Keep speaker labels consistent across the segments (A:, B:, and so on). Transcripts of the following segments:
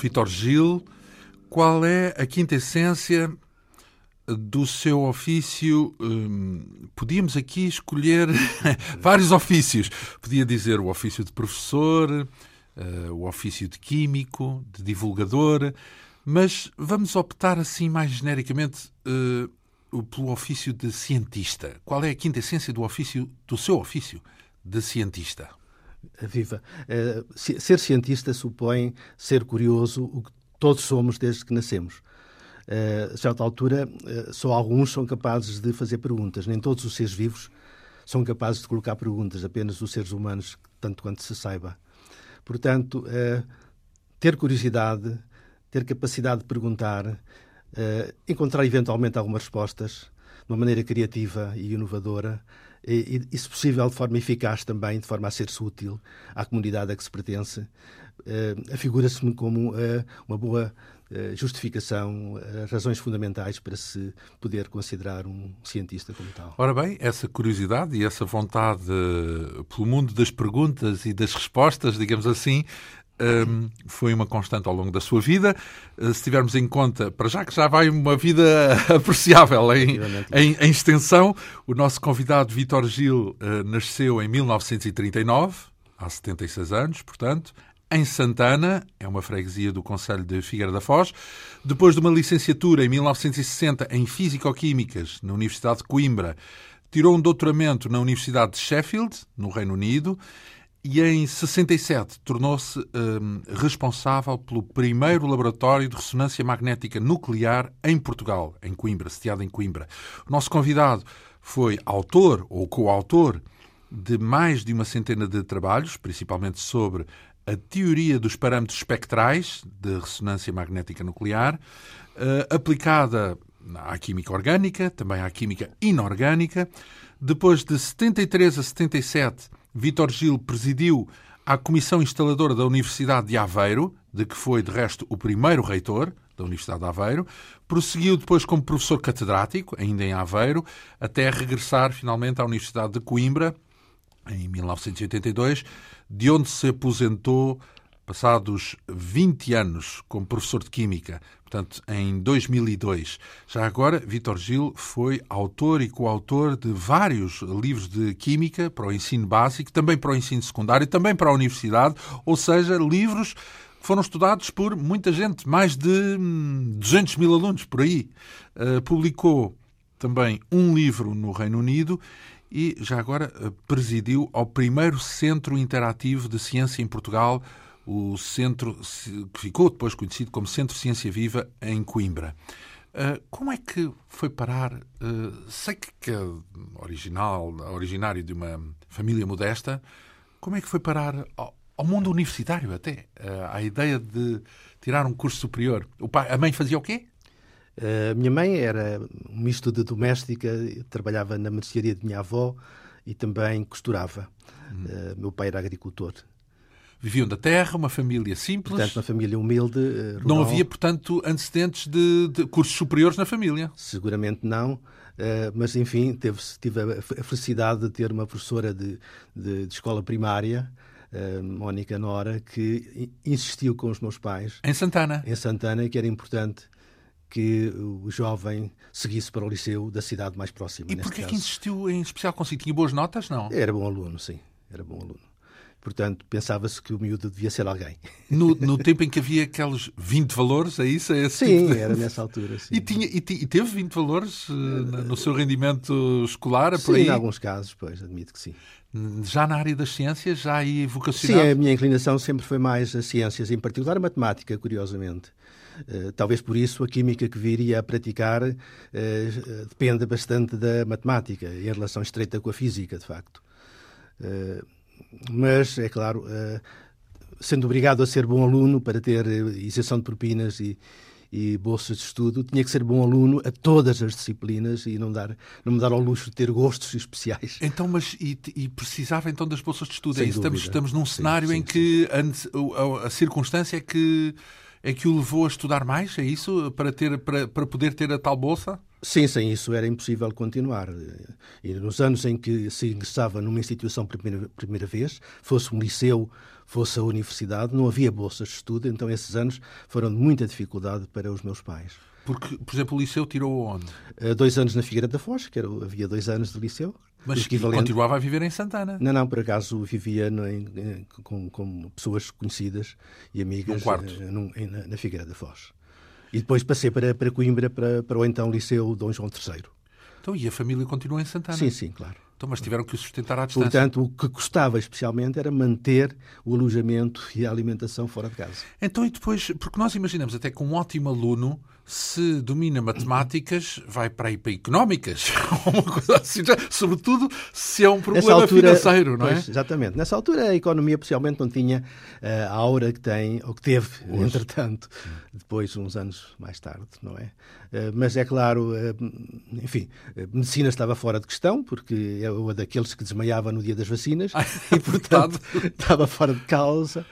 A: Vitor Gil. Qual é a quinta essência do seu ofício? Hum, podíamos aqui escolher vários ofícios. Podia dizer o ofício de professor, uh, o ofício de químico, de divulgador, mas vamos optar assim mais genericamente uh, pelo ofício de cientista. Qual é a quinta essência do ofício, do seu ofício de cientista?
B: Viva. Uh, ser cientista supõe ser curioso, o que todos somos desde que nascemos. Uh, a certa altura, uh, só alguns são capazes de fazer perguntas. Nem todos os seres vivos são capazes de colocar perguntas, apenas os seres humanos, tanto quanto se saiba. Portanto, ter curiosidade, ter capacidade de perguntar, encontrar eventualmente algumas respostas de uma maneira criativa e inovadora, e, e, se possível, de forma eficaz também, de forma a ser-se útil à comunidade a que se pertence, uh, afigura-se-me como uh, uma boa uh, justificação, razões fundamentais para se poder considerar um cientista como tal.
A: Ora bem, essa curiosidade e essa vontade pelo mundo das perguntas e das respostas, digamos assim, foi uma constante ao longo da sua vida. Uh, se tivermos em conta, para já que já vai uma vida apreciável em, em, em extensão, o nosso convidado Vitor Gil uh, nasceu em 1939, há 76 anos, portanto, em Santana, é uma freguesia do Conselho de Figueira da Foz. Depois de uma licenciatura em 1960 em Físico-Químicas na Universidade de Coimbra, tirou um doutoramento na Universidade de Sheffield, no Reino Unido, e em 67 tornou-se um, responsável pelo primeiro laboratório de ressonância magnética nuclear em Portugal, em Coimbra, sediado em Coimbra. O nosso convidado foi autor ou coautor de mais de uma centena de trabalhos, principalmente sobre a teoria dos parâmetros espectrais de ressonância magnética nuclear, uh, aplicada à química orgânica, também à química inorgânica. Depois de 73 a 77, Vítor Gil presidiu a Comissão Instaladora da Universidade de Aveiro, de que foi, de resto, o primeiro reitor da Universidade de Aveiro. Prosseguiu depois como professor catedrático, ainda em Aveiro, até regressar finalmente à Universidade de Coimbra, em 1982, de onde se aposentou passados 20 anos como professor de Química, portanto, em 2002. Já agora, Vítor Gil foi autor e coautor de vários livros de Química para o ensino básico, também para o ensino secundário, também para a universidade, ou seja, livros que foram estudados por muita gente, mais de 200 mil alunos por aí. Uh, publicou também um livro no Reino Unido e já agora uh, presidiu ao primeiro centro interativo de ciência em Portugal, o centro que ficou depois conhecido como Centro Ciência Viva em Coimbra. Uh, como é que foi parar? Uh, sei que, é original, originário de uma família modesta, como é que foi parar ao, ao mundo universitário até? Uh, à ideia de tirar um curso superior. O pai, a mãe fazia o quê?
B: A minha mãe era um misto de doméstica, trabalhava na mercearia de minha avó e também costurava. Uhum. meu pai era agricultor
A: viviam da terra, uma família simples.
B: Portanto, uma família humilde. Uh, rural.
A: Não havia, portanto, antecedentes de, de, cursos superiores na família?
B: Seguramente não. Uh, mas, enfim, teve, tive a, felicidade de ter uma professora de, de, de escola primária, uh, Mónica Nora, que insistiu com os meus pais.
A: Em Santana?
B: Em Santana, que era importante que o jovem seguisse para o liceu da cidade mais próxima.
A: E porquê que insistiu em especial consigo? Tinha boas notas, não?
B: Era bom aluno, sim. Era bom aluno. Portanto, pensava-se que o miúdo devia ser alguém.
A: No, no, tempo em que havia aqueles 20 valores, é isso? É
B: sim, tipo de... era nessa altura. Sim.
A: E, tinha, e, e, teve 20 valores uh, no seu rendimento escolar?
B: Sim,
A: aí?
B: em alguns casos, pois, admito que sim.
A: Já na área das ciências, já aí vocacionado?
B: Sim, a minha inclinação sempre foi mais as ciências, em particular a matemática, curiosamente. Uh, talvez por isso a química que viria a praticar uh, depende bastante da matemática, em relação estreita com a física, de facto. Mas, é claro, uh, sendo obrigado a ser bom aluno para ter eh, isenção de propinas e, e bolsas de estudo, tinha que ser bom aluno a todas as disciplinas e não, dar, não me dar ao luxo de ter gostos especiais.
A: Então, mas e, e precisava então das bolsas de estudo? É estamos, estamos num cenário sim, sim, em que a, a, circunstância é que, é que o levou a estudar mais? É isso? Para, ter, para, para poder ter a tal bolsa?
B: Sim, sem isso era impossível continuar. E nos anos em que se ingressava numa instituição primeira, primeira vez, fosse um liceu, fosse a universidade, não havia bolsas de estudo, então esses anos foram de muita dificuldade para os meus pais.
A: Porque, por exemplo, o liceu tirou onde?
B: Uh, dois anos na Figueira da Foz, que era, havia dois anos de liceu.
A: Mas continuava a viver em Santana?
B: Não, não, por acaso vivia no, em, com, com, pessoas conhecidas e amigas
A: num quarto.
B: Uh, num, na, na, Figueira da Foz. E depois passei para, para Coimbra, para, para o então Liceu Dom João III.
A: Então, e a família continuou em Santana?
B: Sim, sim, claro.
A: Então, mas tiveram que o sustentar à distância.
B: Portanto, o que custava especialmente era manter o alojamento e a alimentação fora de casa.
A: Então, e depois, porque nós imaginamos até que um ótimo aluno, se domina matemáticas, vai para aí para económicas, uma coisa assim, sobretudo se é um problema altura, financeiro, não é?
B: Pois, exatamente. Nessa altura a economia possivelmente não tinha uh, a aura que tem, ou que teve, Hoje. entretanto, depois, uns anos mais tarde, não é? Uh, mas é claro, uh, enfim, a medicina estava fora de questão, porque é uma daqueles que desmaiava no dia das vacinas, e portanto estava fora de causa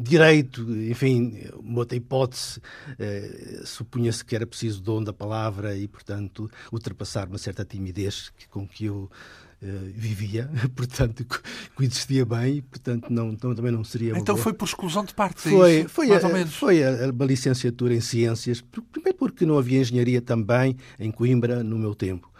B: direito, enfim, uma outra hipótese, uh, supunha-se que era preciso dom da palavra e, portanto, ultrapassar uma certa timidez com que eu Uh, vivia, portanto, que existia bem, portanto, não, não, também não seria.
A: Então
B: boa...
A: foi por exclusão de parte,
B: é foi,
A: isso,
B: foi,
A: mais
B: a,
A: ou menos.
B: Foi a, a, licenciatura em Ciências, primeiro porque não havia engenharia também em Coimbra no meu tempo.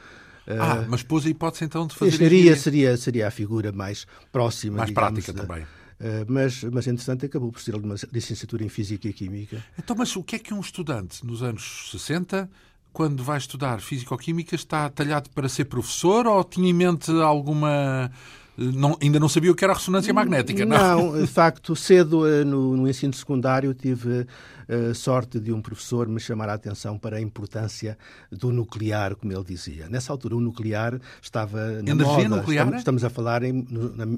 A: Ah, uh, mas pôs a hipótese então de fazer.
B: Engenharia, engenharia. Seria, seria a figura mais próxima.
A: Mais
B: digamos,
A: prática
B: da,
A: também.
B: Uh, mas, mas, entretanto, acabou por ser uma licenciatura em Física e Química.
A: Então, mas o que é que um estudante nos anos 60, quando vai estudar Físico-Química, está talhado para ser professor ou tinha em mente alguma não, ainda não sabia o que era a ressonância magnética,
B: não? Não, de facto, cedo eh, no, no ensino secundário tive a eh, sorte de um professor me chamar a atenção para a importância do nuclear, como ele dizia. Nessa altura, o nuclear estava na
A: Energia
B: moda.
A: nuclear?
B: Estamos, estamos a falar em,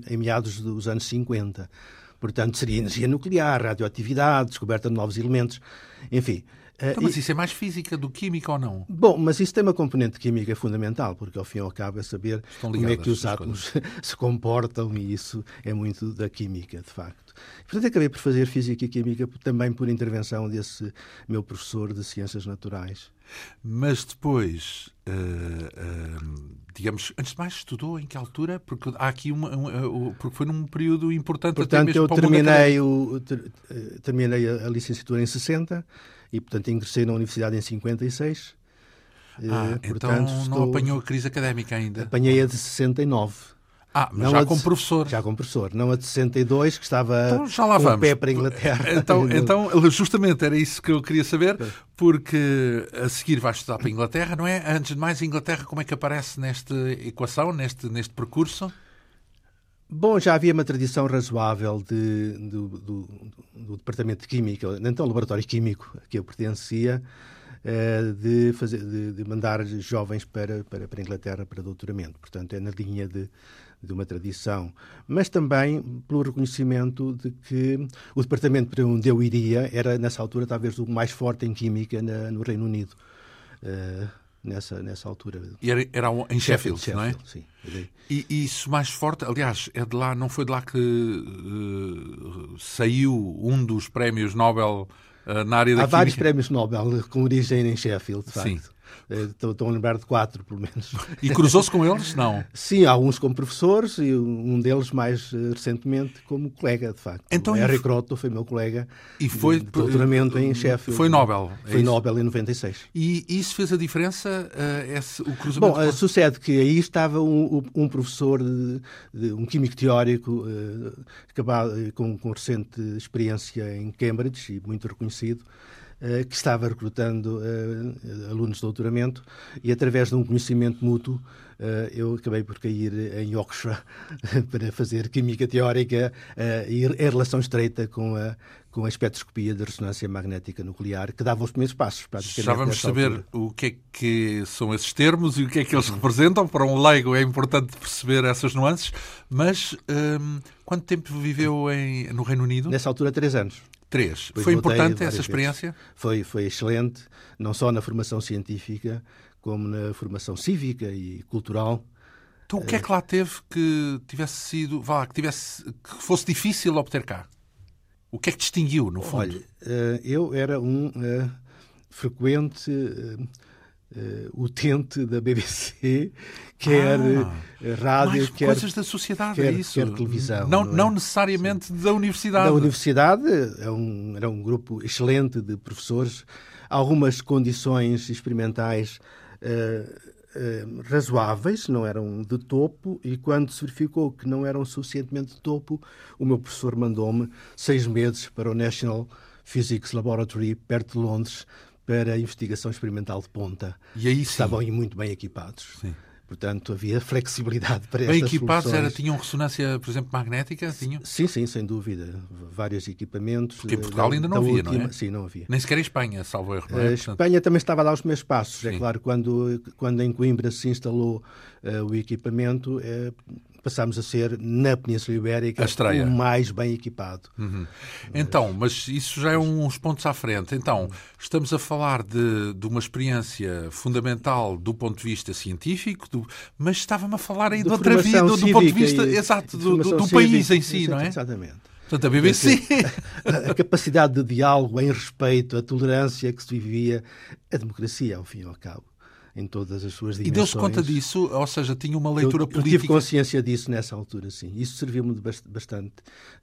B: em meados dos anos 50. Portanto, seria energia nuclear, radioatividade, descoberta de novos elementos, enfim.
A: Então, mas isso é mais física do química ou não?
B: Bom, mas isso tem uma componente química fundamental, porque ao fim e ao cabo é saber como é que os átomos se comportam e isso é muito da química, de facto. Portanto, acabei por fazer física e química também por intervenção desse meu professor de ciências naturais.
A: Mas depois, uh, uh, digamos, antes de mais, estudou em que altura? Porque há aqui uma, uma porque foi num período importante
B: portanto,
A: até mesmo
B: eu terminei, o, ter, terminei a licenciatura em 60 e, portanto, ingressei na universidade em 56.
A: Ah, uh, portanto, então estou... não apanhou a crise académica ainda?
B: Apanhei a de 69.
A: Ah, mas não já como professor.
B: Já como professor. Não a de 62, que estava
A: então, já lá
B: com
A: vamos.
B: o pé para a Inglaterra.
A: Então, então, justamente era isso que eu queria saber, porque a seguir vais estudar para a Inglaterra, não é? Antes de mais, a Inglaterra, como é que aparece nesta equação, neste, neste percurso?
B: Bom, já havia uma tradição razoável de, do, do, do, Departamento de Química, então Laboratório Químico a que eu pertencia, eh, de, fazer, de, de mandar jovens para, para, para a Inglaterra para doutoramento. Portanto, é na linha de, de uma tradição, mas também pelo reconhecimento de que o departamento para onde eu iria era, nessa altura, talvez o mais forte em Química na, no Reino Unido. Uh, nessa, nessa altura.
A: E era, era em Sheffield, Sheffield, não é?
B: Sim.
A: E, e, isso mais forte, aliás, é de lá, não foi de lá que uh, saiu um dos prémios Nobel uh, na área da
B: Há
A: química?
B: vários prémios Nobel com origem em Sheffield, de facto. Sim. Estou, a lembrar de quatro, pelo menos.
A: E cruzou-se com eles? Não.
B: Sim, alguns como professores e um deles mais eh, recentemente como colega, de facto. Então, o Harry Croto foi meu colega
A: e foi
B: de doutoramento em Sheffield.
A: Foi Nobel.
B: É foi Nobel em 96.
A: E isso fez a diferença, uh, esse, o cruzamento?
B: Bom, uh, sucede que aí estava um, um professor, de, de, um químico teórico, uh, acabado, com, com recente experiência em Cambridge e muito reconhecido, eh, que estava recrutando eh, alunos de doutoramento e, através de um conhecimento mútuo, eh, eu acabei por cair em Yorkshire para fazer química teórica e em relação estreita com a, com a espectroscopia de ressonância magnética nuclear, que dava os primeiros passos.
A: Já vamos saber altura. o que é que são esses termos e o que é que eles representam. Para um leigo é importante perceber essas nuances. Mas hum, quanto tempo viveu em, no Reino Unido?
B: Nessa altura, três anos.
A: Três. Depois foi importante essa experiência?
B: Foi, foi excelente, não só na formação científica, como na formação cívica e cultural.
A: Então o que é que lá teve que tivesse sido, vá, que tivesse que fosse difícil obter cá? O que é que distinguiu, no fundo?
B: Olha, eh, eu era um eh, frequente eh, uh, utente da BBC, quer ah, rádio,
A: mais
B: quer
A: coisas da sociedade,
B: quer,
A: é isso.
B: Quer televisão.
A: Não, não, é? não necessariamente Sim. da universidade.
B: Da universidade é um, era um grupo excelente de professores, algumas condições experimentais. Uh, uh, razoáveis, não eram de topo, e quando se verificou que não eram suficientemente de topo, o meu professor mandou-me seis meses para o National Physics Laboratory, perto de Londres, para investigação experimental de ponta.
A: E aí sim.
B: Estavam muito bem equipados. Sim. Portanto, havia flexibilidade para
A: Bem
B: estas
A: equipados
B: era,
A: tinham ressonância, por exemplo, magnética? Tinham?
B: Sim, sim, sem dúvida. Vários equipamentos.
A: Porque em Portugal da, ainda não havia, última... não é?
B: Sim, não havia.
A: Nem sequer em Espanha, salvo erro.
B: É? A Espanha também estava lá aos meus passos. É sim. É claro, quando, quando em Coimbra se instalou uh, o equipamento, uh, passámos a ser, na Península Ibérica, o mais bem equipado.
A: Uhum. Então, mas isso já é uns pontos à frente. Então, estamos a falar de, de uma experiência fundamental do ponto de vista científico, do, mas estava-me a falar aí de, de outra vida, do, ponto de vista e, exato, do, do, do país em si, não é?
B: Exatamente.
A: Portanto, a BBC.
B: A, a capacidade de diálogo em respeito, a tolerância que se vivia, a democracia, ao fim e ao cabo em todas as suas dimensões.
A: E deu-se conta disso? Ou seja, tinha uma leitura
B: eu,
A: política?
B: Eu tive consciência disso nessa altura, sim. Isso serviu-me bastante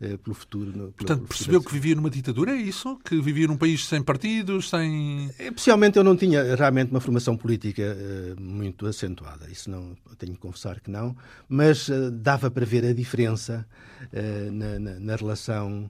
B: uh, pelo futuro. No,
A: Portanto,
B: pelo
A: percebeu
B: futuro.
A: que vivia numa ditadura, é isso? Que vivia num país sem partidos, sem...
B: Eh, possivelmente eu não tinha realmente uma formação política uh, muito acentuada. Isso não, tenho que confessar que não. Mas uh, dava para ver a diferença na, na, na, relação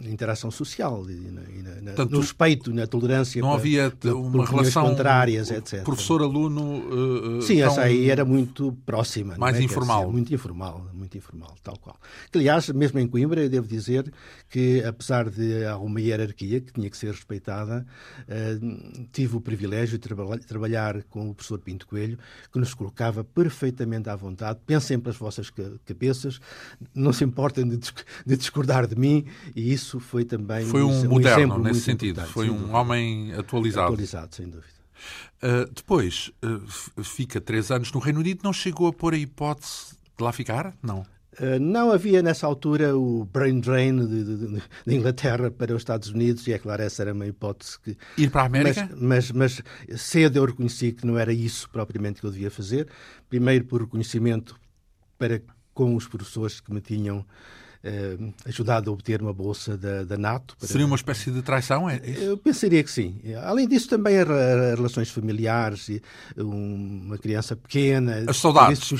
B: na interação social e, na, na, Portanto, no respeito, na tolerância.
A: Não havia uma relação
B: contrárias, etc.
A: Professor-aluno.
B: Uh, Sim, essa aí era muito próxima.
A: Mais
B: é?
A: informal.
B: Dizer, muito informal, muito informal, tal qual. Que, aliás, mesmo em Coimbra, eu devo dizer que, apesar de alguma hierarquia que tinha que ser respeitada, uh, tive o privilégio de traba trabalhar com o professor Pinto Coelho, que nos colocava perfeitamente à vontade. Pensem pelas vossas cabeças, não se importem de, de discordar de mim, e isso isso foi também
A: foi um,
B: um
A: moderno nesse sentido. Foi um dúvida. homem atualizado.
B: Atualizado, sem dúvida.
A: Uh, depois, uh, fica três anos no Reino Unido. Não chegou a pôr a hipótese de lá ficar? Não.
B: Uh, não havia nessa altura o brain drain de, de, de, Inglaterra para os Estados Unidos, e é claro, essa era uma hipótese que.
A: Ir para a América?
B: Mas, mas, mas cedo eu reconheci que não era isso propriamente que eu devia fazer. Primeiro, por reconhecimento para com os professores que me tinham eh, ajudado a obter uma bolsa da, da NATO.
A: Para... Seria uma espécie de traição? É
B: Eu pensaria que sim. Além disso, também as relações familiares, uma criança pequena.
A: As saudades.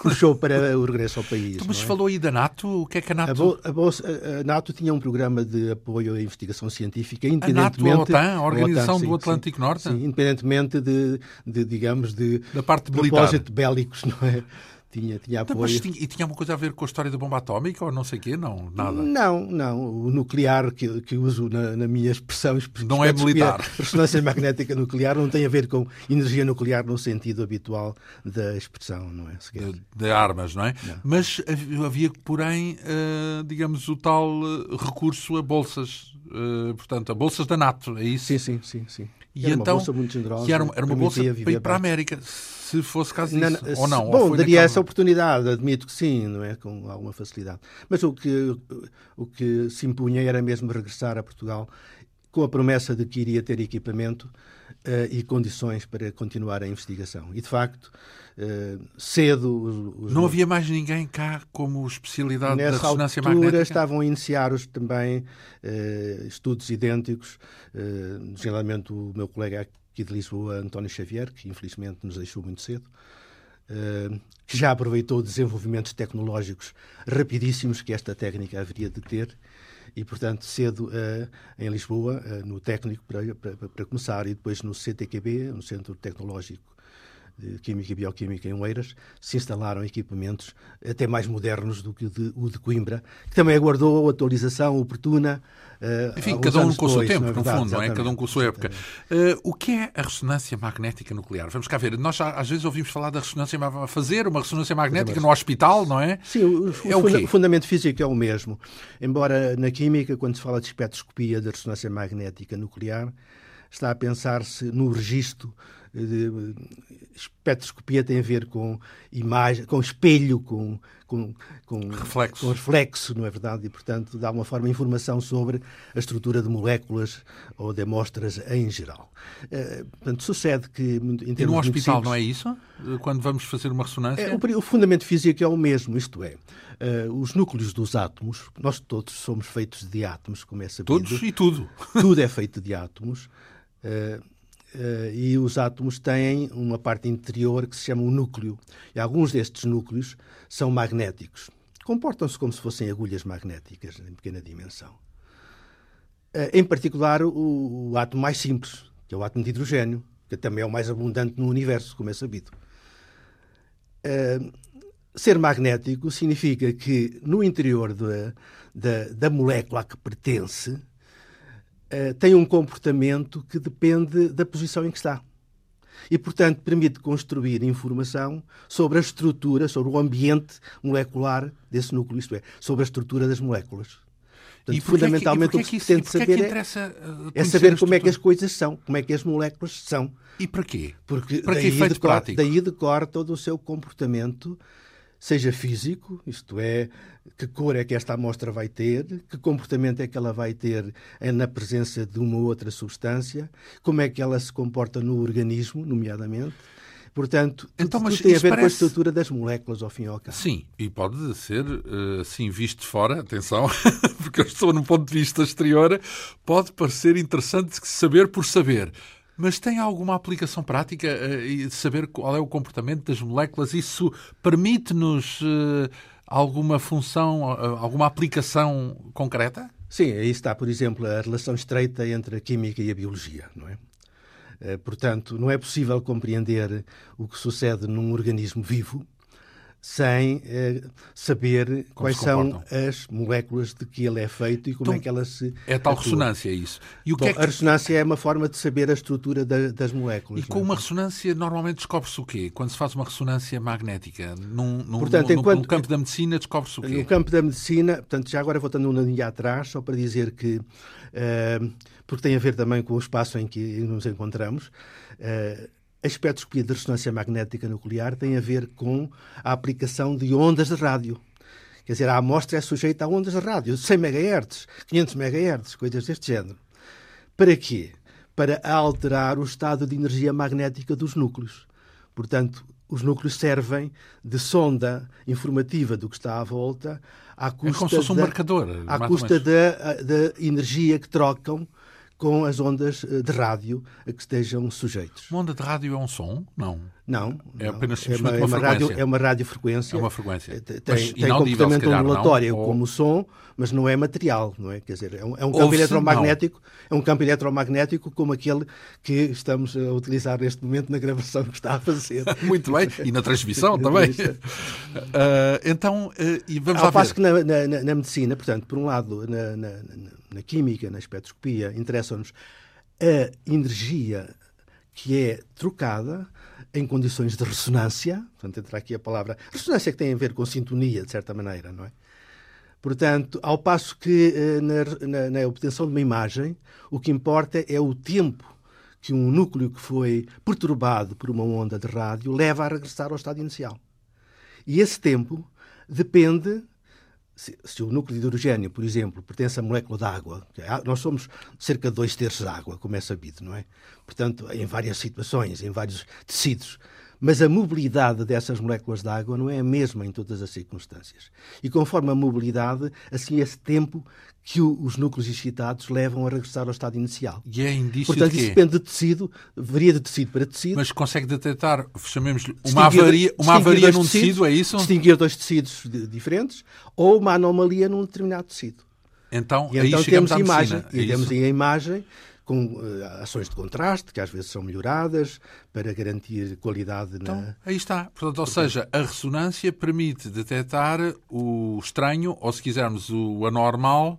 B: Puxou para o regresso ao país. Então,
A: mas
B: é?
A: falou aí da NATO? O que é que a NATO...
B: A, bolsa, a, NATO tinha um programa de apoio à investigação científica, independentemente...
A: A NATO, a OTAN, a Organização OTAN, sim, do Atlântico
B: sim,
A: Norte?
B: Sim, independentemente de, de, digamos, de...
A: Da parte
B: propósito bélicos, não é? Tinha, tinha
A: apoio. Mas tinha, e tinha alguma coisa a ver com a história da bomba atómica ou não sei o quê? Não, nada.
B: Não, não. O nuclear que, que uso na, na minha expressão...
A: Não é militar.
B: Ressonância magnética nuclear não tem a ver com energia nuclear no sentido habitual da expressão, não é?
A: De, de, armas, não é? Não. Mas havia, porém, uh, digamos, o tal eh, recurso a bolsas. Uh, portanto, a bolsas da NATO, é isso?
B: Sim, sim, sim. sim.
A: E era então, uma bolsa muito generosa. Era, era uma bolsa para ir para a América se fosse caso disso, não, ou não?
B: Bom,
A: ou
B: daria essa oportunidade, admito que sim, não é? Com alguma facilidade. Mas o que, o que se impunha era mesmo regressar a Portugal com a promessa de que iria ter equipamento e condições para continuar a investigação. E, de facto, uh, cedo...
A: Os, os... Não havia mais ninguém cá como especialidade
B: Nessa
A: da ressonância
B: altura,
A: magnética?
B: estavam a iniciar os, também uh, estudos idênticos. geralmente o meu colega aqui de Lisboa, António Xavier, que infelizmente nos deixou muito cedo, que já aproveitou desenvolvimentos tecnológicos rapidíssimos que esta técnica haveria de ter e, portanto, cedo uh, em Lisboa, uh, no técnico para, para, para, começar, e depois no CTQB, no Centro Tecnológico de Química e Bioquímica em Oeiras, se instalaram equipamentos até mais modernos do que o de, o de Coimbra, que também aguardou a atualização oportuna.
A: Uh, Enfim, cada um com o seu tempo, é no fundo, não é? Cada um com a sua época. Uh, o que é a ressonância magnética nuclear? Vamos cá ver. Nós às vezes ouvimos falar da ressonância fazer uma ressonância magnética no hospital, não é?
B: Sim, o, é o, o, fundamento físico é o mesmo. Embora na química, quando se fala de espectroscopia da ressonância magnética nuclear, está a pensar-se no registro espectroscopia tem a ver com imagem, com espelho, com, com, com,
A: reflexo.
B: com reflexo, não é verdade? E, portanto, dá uma forma de informação sobre a estrutura de moléculas ou de amostras em geral. Uh, portanto, sucede que, em termos
A: E no hospital
B: simples,
A: não é isso? Quando vamos fazer uma ressonância?
B: É, o, o, fundamento físico é o mesmo, isto é, uh, os núcleos dos átomos, nós todos somos feitos de átomos, como é sabido.
A: Todos e tudo.
B: Tudo é feito de átomos. Uh, Uh, e os átomos têm uma parte interior que se chama o núcleo. E alguns destes núcleos são magnéticos. Comportam-se como se fossem agulhas magnéticas em pequena dimensão. Uh, em particular, o, o, átomo mais simples, que é o átomo de hidrogênio, que também é o mais abundante no universo, como é sabido. Uh, ser magnético significa que no interior da, da, da molécula a que pertence uh, tem um comportamento que depende da posição em que está. E, portanto, permite construir informação sobre a estrutura, sobre o ambiente molecular desse núcleo, isto é, sobre a estrutura das moléculas. Portanto,
A: e
B: fundamentalmente
A: que,
B: o que se pretende saber
A: é,
B: é, saber como é que as coisas são, como é que as moléculas são.
A: E para quê?
B: Porque
A: para
B: daí,
A: que prático?
B: daí decorre todo o seu comportamento seja físico, isto é, que cor é que esta amostra vai ter, que comportamento é que ela vai ter na presença de uma outra substância, como é que ela se comporta no organismo, nomeadamente. Portanto,
A: então,
B: tudo
A: mas
B: tem a ver
A: parece...
B: com a estrutura das moléculas, ao fim e ao cabo.
A: Sim, e pode ser, assim, visto de fora, atenção, porque eu estou num ponto de vista exterior, pode parecer interessante saber por saber. Mas tem alguma aplicação prática e uh, saber qual é o comportamento das moléculas? Isso permite-nos uh, alguma função, uh, alguma aplicação concreta?
B: Sim, aí está, por exemplo, a relação estreita entre a química e a biologia, não é? Portanto, não é possível compreender o que sucede num organismo vivo sem eh, saber
A: como
B: quais são as moléculas de que ele é feito e como
A: então,
B: é que elas se.
A: É tal ressonância, é isso.
B: E o Bom, que é que... A ressonância é uma forma de saber a estrutura da, das moléculas.
A: E com
B: não?
A: uma ressonância, normalmente descobre-se o quê? Quando se faz uma ressonância magnética? Num, num,
B: portanto,
A: num,
B: enquanto,
A: no campo da medicina, descobre-se o quê?
B: No campo da medicina, portanto, já agora voltando uma linha atrás, só para dizer que. Uh, porque tem a ver também com o espaço em que nos encontramos. Uh, a espectroscopia de ressonância magnética nuclear tem a ver com a aplicação de ondas de rádio. Quer dizer, a amostra é sujeita a ondas de rádio, 100 MHz, 500 MHz, coisas deste género. Para quê? Para alterar o estado de energia magnética dos núcleos. Portanto, os núcleos servem de sonda informativa do que está à volta à custa,
A: é como se fosse um
B: da,
A: marcador,
B: à custa da, da energia que trocam com as ondas de rádio a que estejam sujeitos.
A: Uma onda de rádio é um som? Não.
B: Não.
A: É apenas
B: é uma,
A: uma,
B: é uma rádio, é uma radiofrequência.
A: É uma frequência.
B: Tem,
A: mas
B: tem comportamento
A: calhar,
B: ondulatório
A: não?
B: como o som, mas não é material, não é? Quer dizer, é um, é um campo eletromagnético, é um campo eletromagnético como aquele que estamos a utilizar neste momento na gravação que está a fazer.
A: Muito bem, e na transmissão também. uh, então, uh, e vamos
B: Ao
A: lá
B: passo
A: ver.
B: que na, na, na, medicina, portanto, por um lado, na, na, na química, na espectroscopia, interessam-nos a energia que é trocada em condições de ressonância, portanto, entra aqui a palavra ressonância que tem a ver com sintonia, de certa maneira, não é? Portanto, ao passo que na, na, na obtenção de uma imagem, o que importa é o tempo que um núcleo que foi perturbado por uma onda de rádio leva a regressar ao estado inicial. E esse tempo depende se, se, o núcleo de hidrogênio, por exemplo, pertence à molécula de água, nós somos cerca de dois terços de água, como é sabido, não é? Portanto, em várias situações, em vários tecidos. Mas a mobilidade dessas moléculas de água não é a mesma em todas as circunstâncias. E conforme a mobilidade, assim esse tempo que os núcleos excitados levam a regressar ao estado inicial.
A: E é indício
B: Portanto,
A: de
B: isso depende de tecido, varia de tecido para tecido.
A: Mas consegue detectar, chamemos-lhe, uma avaria, uma avaria num
B: tecidos,
A: tecido, é isso?
B: Distinguir dois tecidos diferentes ou uma anomalia num determinado tecido.
A: Então,
B: E
A: aí
B: então
A: chegamos
B: temos
A: à
B: imagem,
A: medicina.
B: e
A: é
B: temos a imagem com eh, ações de contraste, que às vezes são melhoradas para garantir qualidade
A: Então,
B: na.
A: aí está. Portanto, ou seja, a ressonância permite detectar o estranho, ou se quisermos, o anormal,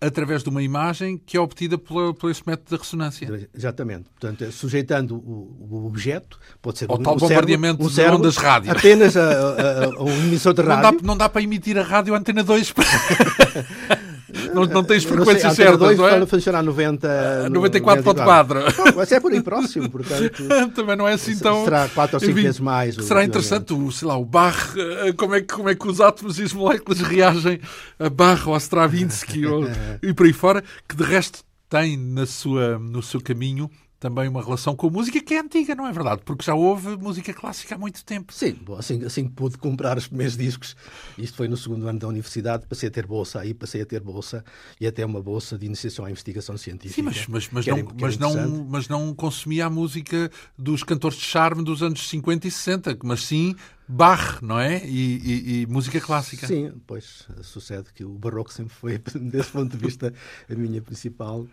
A: através de uma imagem que é obtida por esse método de ressonância.
B: Exatamente. Portanto, é sujeitando o, o objeto, pode ser
A: Ao
B: um,
A: tal
B: um
A: bombardeamento
B: cérebro, um
A: de
B: cérebro,
A: ondas rádio.
B: Apenas a, a, a, uma emissão de
A: Não dá,
B: rádio.
A: não dá para emitir a rádio Antena 2. não, não tens frequências certas, não é?
B: funcionar 90...
A: 94.4.
B: Mas é por aí próximo, portanto...
A: Também não é assim tão...
B: Será 4 ou 5 vezes mais.
A: Será interessante, o, sei lá, o Bach, eh, como é, que, como é que os átomos e as moléculas reagem a Bach ou a Stravinsky ou, e por aí fora, que de resto tem na sua, no seu caminho também uma relação com a música que é antiga, não é verdade? Porque já houve música clássica há muito tempo.
B: Sim, bom, assim, assim que pude comprar os primeiros discos, isto foi no segundo ano da universidade, passei a ter bolsa, aí passei a ter bolsa e até uma bolsa de iniciação à investigação científica.
A: Sim, mas, mas, mas, não, mas, não, mas não consumia a música dos cantores de charme dos anos 50 e 60, mas sim Bach, não é? E, e, e, música clássica.
B: Sim, pois sucede que o barroco sempre foi, desse ponto de vista, a minha principal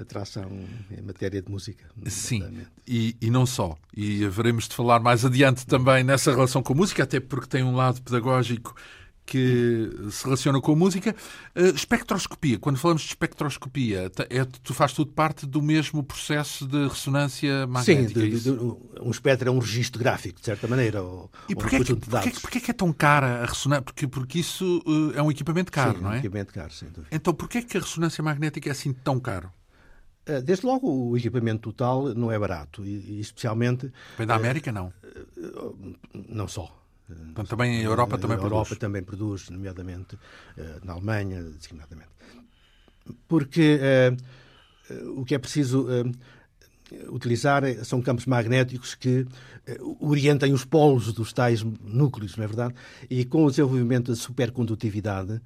B: atração em matéria de música.
A: Sim, e, e, não só. E haveremos de falar mais adiante também nessa relação com a música, até porque tem um lado pedagógico que se relaciona com a música. Uh, espectroscopia, quando falamos de espectroscopia, é, tu fazes tudo parte do mesmo processo de ressonância magnética?
B: Sim, de, de, um espectro é um registro gráfico, de certa maneira, ou,
A: e porquê um é que, de dados. Porquê, porquê é que é tão cara a ressonância? Porque, porque isso uh, é um equipamento caro,
B: Sim,
A: não é?
B: é um equipamento caro, sem dúvida.
A: Então, porquê é que a ressonância magnética é assim tão caro?
B: Eh, desde logo, o equipamento total não é barato, e, especialmente...
A: Vem da América, não?
B: Não só.
A: Então, também a Europa também
B: a
A: produz?
B: A Europa também produz, nomeadamente na Alemanha, designadamente. Porque o que é preciso utilizar são campos magnéticos que uh, orientem os polos dos tais núcleos, não é verdade? E com o desenvolvimento da supercondutividade,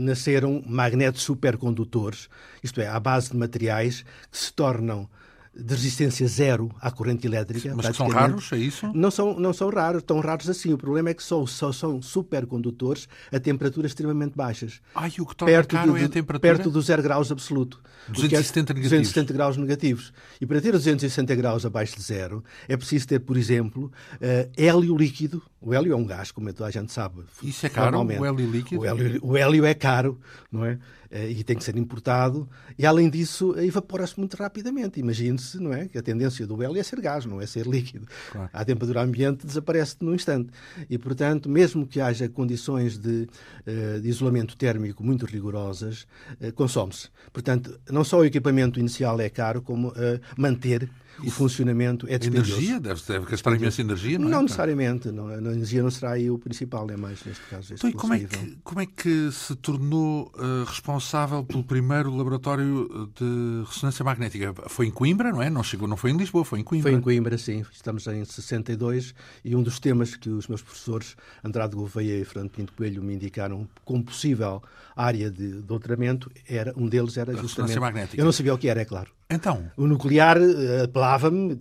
B: nasceram magnetos supercondutores, isto é, à base de materiais que se tornam de resistência zero à corrente elétrica.
A: Mas são raros, é isso?
B: Não são, não são raros, tão raros assim. O problema é que só, só são supercondutores a temperaturas extremamente baixas.
A: Ai, o que torna perto caro é a temperatura?
B: Perto do zero graus absoluto.
A: 270
B: é
A: negativos.
B: 270 graus negativos. E para ter 260 graus abaixo de zero, é preciso ter, por exemplo, uh, hélio líquido. O hélio é um gás, como toda a gente sabe.
A: Isso é caro, o hélio líquido?
B: O hélio, o hélio é caro, não é? Eh, e tem que ser importado. E, além disso, evapora-se muito rapidamente. Imagine-se, não é? Que a tendência do hélio é ser gás, não é ser líquido. Claro. À temperatura ambiente desaparece num instante. E, portanto, mesmo que haja condições de, eh, de isolamento térmico muito rigorosas, eh, consome-se. Portanto, não só o equipamento inicial é caro, como manter o funcionamento é dispendioso.
A: Energia? Deve, deve gastar imensa energia, não é?
B: Não necessariamente. Não, a energia não será aí o principal, é mais, neste caso,
A: então, como, é que, como é que se tornou uh, responsável pelo primeiro laboratório de ressonância magnética? Foi em Coimbra, não é? Não, chegou, não foi em Lisboa, foi em Coimbra.
B: Foi em Coimbra, sim. Estamos em 62 e um dos temas que os meus professores Andrade Gouveia e Fernando Pinto Coelho me indicaram como possível área de doutoramento, era, um deles era justamente...
A: magnética.
B: Eu não sabia o que era, é claro.
A: Então?
B: O nuclear uh, apelava-me,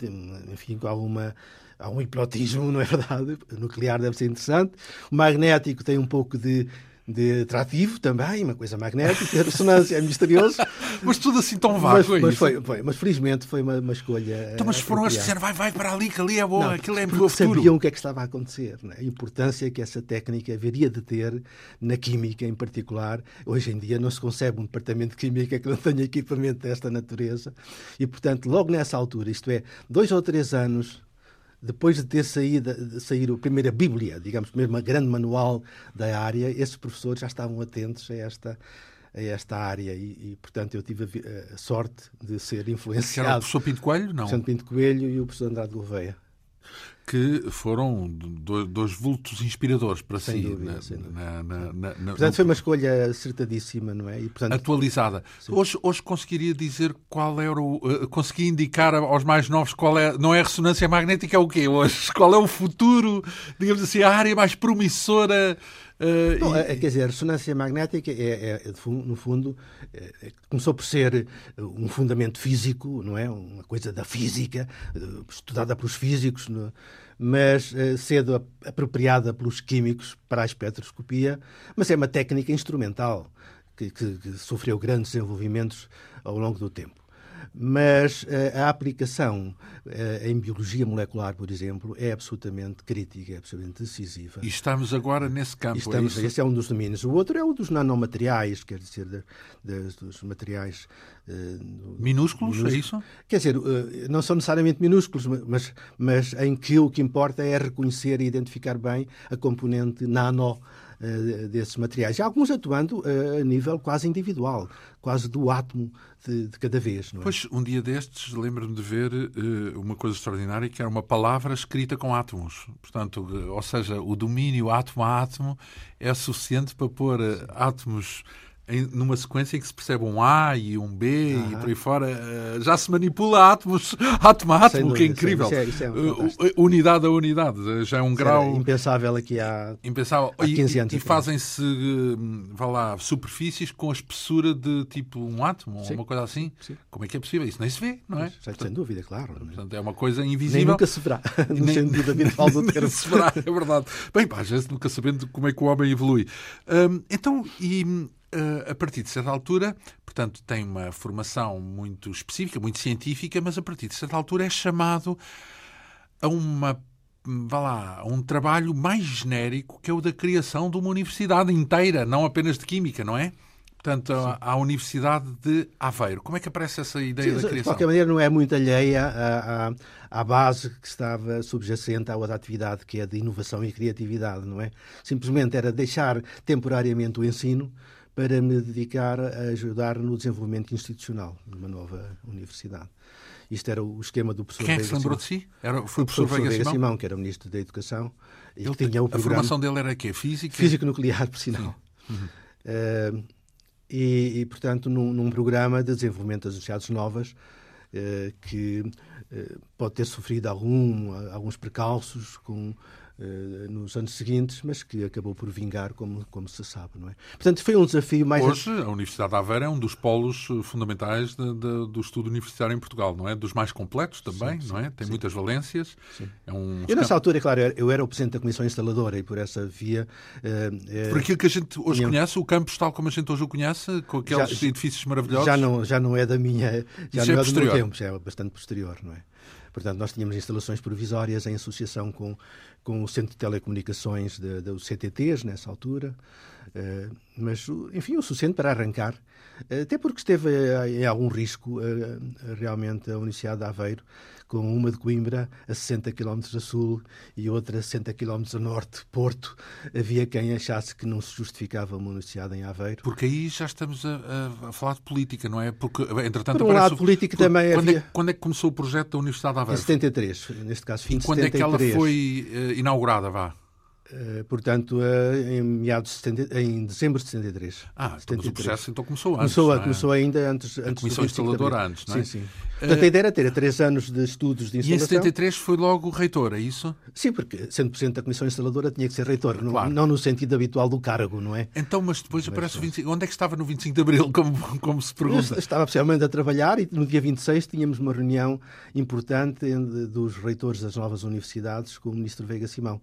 B: enfim, com alguma há um hipnotismo, não é verdade? O nuclear deve ser interessante. O magnético tem um pouco de de atrativo também, uma coisa magnética, a ressonância é misterioso.
A: mas tudo assim tão vago,
B: mas,
A: é
B: mas, foi, foi, mas felizmente foi uma, uma escolha.
A: Então, mas foram as que disseram, vai, vai para ali, que ali é bom, não, aquilo é
B: porque futuro. sabiam o que é que estava a acontecer, né? a importância que essa técnica haveria de ter na química em particular. Hoje em dia não se concebe um departamento de química que não tenha equipamento desta natureza e, portanto, logo nessa altura, isto é, dois ou três anos depois de ter saído, de sair a primeira Bíblia, digamos, mesmo uma grande manual da área, esses professores já estavam atentos a esta, a esta área e, e, portanto, eu tive a, a, sorte de ser influenciado.
A: Era o professor Pinto Coelho? Não. O
B: professor Pinto Coelho e o professor Andrade Gouveia
A: que foram dois vultos inspiradores para
B: sem
A: si.
B: Dúvida,
A: na, na, na,
B: portanto, foi uma escolha acertadíssima, não é?
A: E, portanto... Atualizada. Hoje, hoje conseguiria dizer qual era o. Uh, conseguia indicar aos mais novos qual é. Não é a ressonância magnética, é o quê hoje? Qual é o futuro, digamos assim, a área mais promissora
B: Uh, Bom, e... É, quer dizer, a ressonância magnética é, é no fundo, é, é, começou por ser um fundamento físico, não é? Uma coisa da física, estudada pelos físicos, é? mas cedo apropriada pelos químicos para a espectroscopia, mas é uma técnica instrumental que, que, que sofreu grandes desenvolvimentos ao longo do tempo. Mas uh, a aplicação uh, em biologia molecular, por exemplo, é absolutamente crítica, é absolutamente decisiva.
A: E estamos agora nesse campo. É
B: estamos,
A: é
B: esse é um dos domínios. O outro é o dos nanomateriais, quer dizer, de, de, dos materiais.
A: Minúsculos, minúsculos, é isso?
B: Quer dizer, não são necessariamente minúsculos, mas, mas em que o que importa é reconhecer e identificar bem a componente nano desses materiais. E alguns atuando uh, a nível quase individual, quase do átomo de, de cada vez. É?
A: Pois, um dia destes, lembro-me de ver uh, uma coisa extraordinária, que era uma palavra escrita com átomos. Portanto, ou seja, o domínio átomo a átomo é suficiente para pôr átomos em, numa sequência em que se percebe um A e um B e por aí fora, uh, já se manipula átomos, átomo a átomo, que é incrível. Isso é, isso é uh, unidade a unidade, já é um isso grau.
B: impensável aqui há, impensável.
A: há 15 anos. E, e fazem-se, hum, vá lá, superfícies com a espessura de tipo um átomo, ou uma coisa assim. Sim. Como é que é possível? Isso nem se vê, não é?
B: Portanto, sem dúvida, claro.
A: Portanto, é uma coisa invisível.
B: Nem nunca se verá, no nem, sentido habitual do termo.
A: se verá, é verdade. Bem, pá, gente nunca sabendo como é que o homem evolui. Um, então, e a partir de certa altura, portanto, tem uma formação muito específica, muito científica, mas a partir de certa altura é chamado a uma vá lá, a um trabalho mais genérico que é o da criação de uma universidade inteira, não apenas de química, não é? Portanto, à Universidade de Aveiro. Como é que aparece essa ideia Sim, da criação? De
B: qualquer maneira, não é muito alheia à, à, à, base que estava subjacente à outra atividade, que é de inovação e criatividade, não é? Simplesmente era deixar temporariamente o ensino para me dedicar a ajudar no desenvolvimento institucional de uma nova universidade. Isto era o esquema do professor
A: Quem
B: é que
A: se lembrou de si? Era, foi o professor,
B: professor
A: Veiga,
B: Veiga
A: Simão?
B: Simão, que era o Ministro da Educação.
A: Ele, tinha o programa... A formação dele era quê? Física?
B: Físico nuclear, por sinal. Uhum. Uh, e, e, portanto, num, num, programa de desenvolvimento das sociedades novas uh, que uh, pode ter sofrido algum, alguns precalços com nos anos seguintes, mas que acabou por vingar, como, como se sabe, não é? Portanto, foi um desafio mais...
A: Hoje, a Universidade de Aveiro é um dos polos eh, fundamentais de, de, do estudo universitário em Portugal, não é? Dos mais completos também, sim, não é? Tem sim. muitas valências. É um...
B: Eu, nessa altura, é claro, eu era o Presidente da Comissão Instaladora e por essa via...
A: Uh, por aquilo que a gente hoje tinha... conhece, o campus tal como a gente hoje o conhece, com aqueles já, edifícios maravilhosos...
B: Já não, já não é da minha... Já Isso não é, é do meu tempo, já é bastante posterior, não é? Portanto, nós tínhamos instalações provisórias em associação com, com o Centro de Telecomunicações dos CTTs, nessa altura, uh, mas, enfim, o suficiente para arrancar, uh, até porque esteve em algum risco realmente a Universidade de Aveiro, com uma de Coimbra a 60 km a sul e outra a 60 km a norte, Porto. Havia quem achasse que não se justificava uma universidade em Aveiro.
A: Porque aí já estamos a, a falar de política, não é? Porque, entretanto,
B: Por um lado, política por, também
A: quando,
B: havia...
A: é, quando é que começou o projeto da Universidade de Aveiro?
B: Em 73, neste caso, fim
A: e
B: de
A: quando 73. é que ela foi inaugurada, vá?
B: Uh, portanto, uh, em meados de 70, em dezembro de 73.
A: Ah, 73. Então, o processo então começou
B: antes. Começou,
A: é?
B: começou ainda antes,
A: a
B: antes
A: Comissão Instaladora antes, não é?
B: Sim, sim. Portanto, a ideia era ter três anos de estudos de instalação.
A: E em 73 foi logo reitor, é isso?
B: Sim, porque sendo Presidente da Comissão Instaladora tinha que ser reitor, claro. não, não, no sentido habitual do cargo, não é?
A: Então, mas depois mas, aparece o 25... Onde é que estava no 25 de Abril, como, como se pergunta?
B: Estava especialmente a trabalhar e no dia 26 tínhamos uma reunião importante dos reitores das novas universidades com o Ministro Veiga Simão.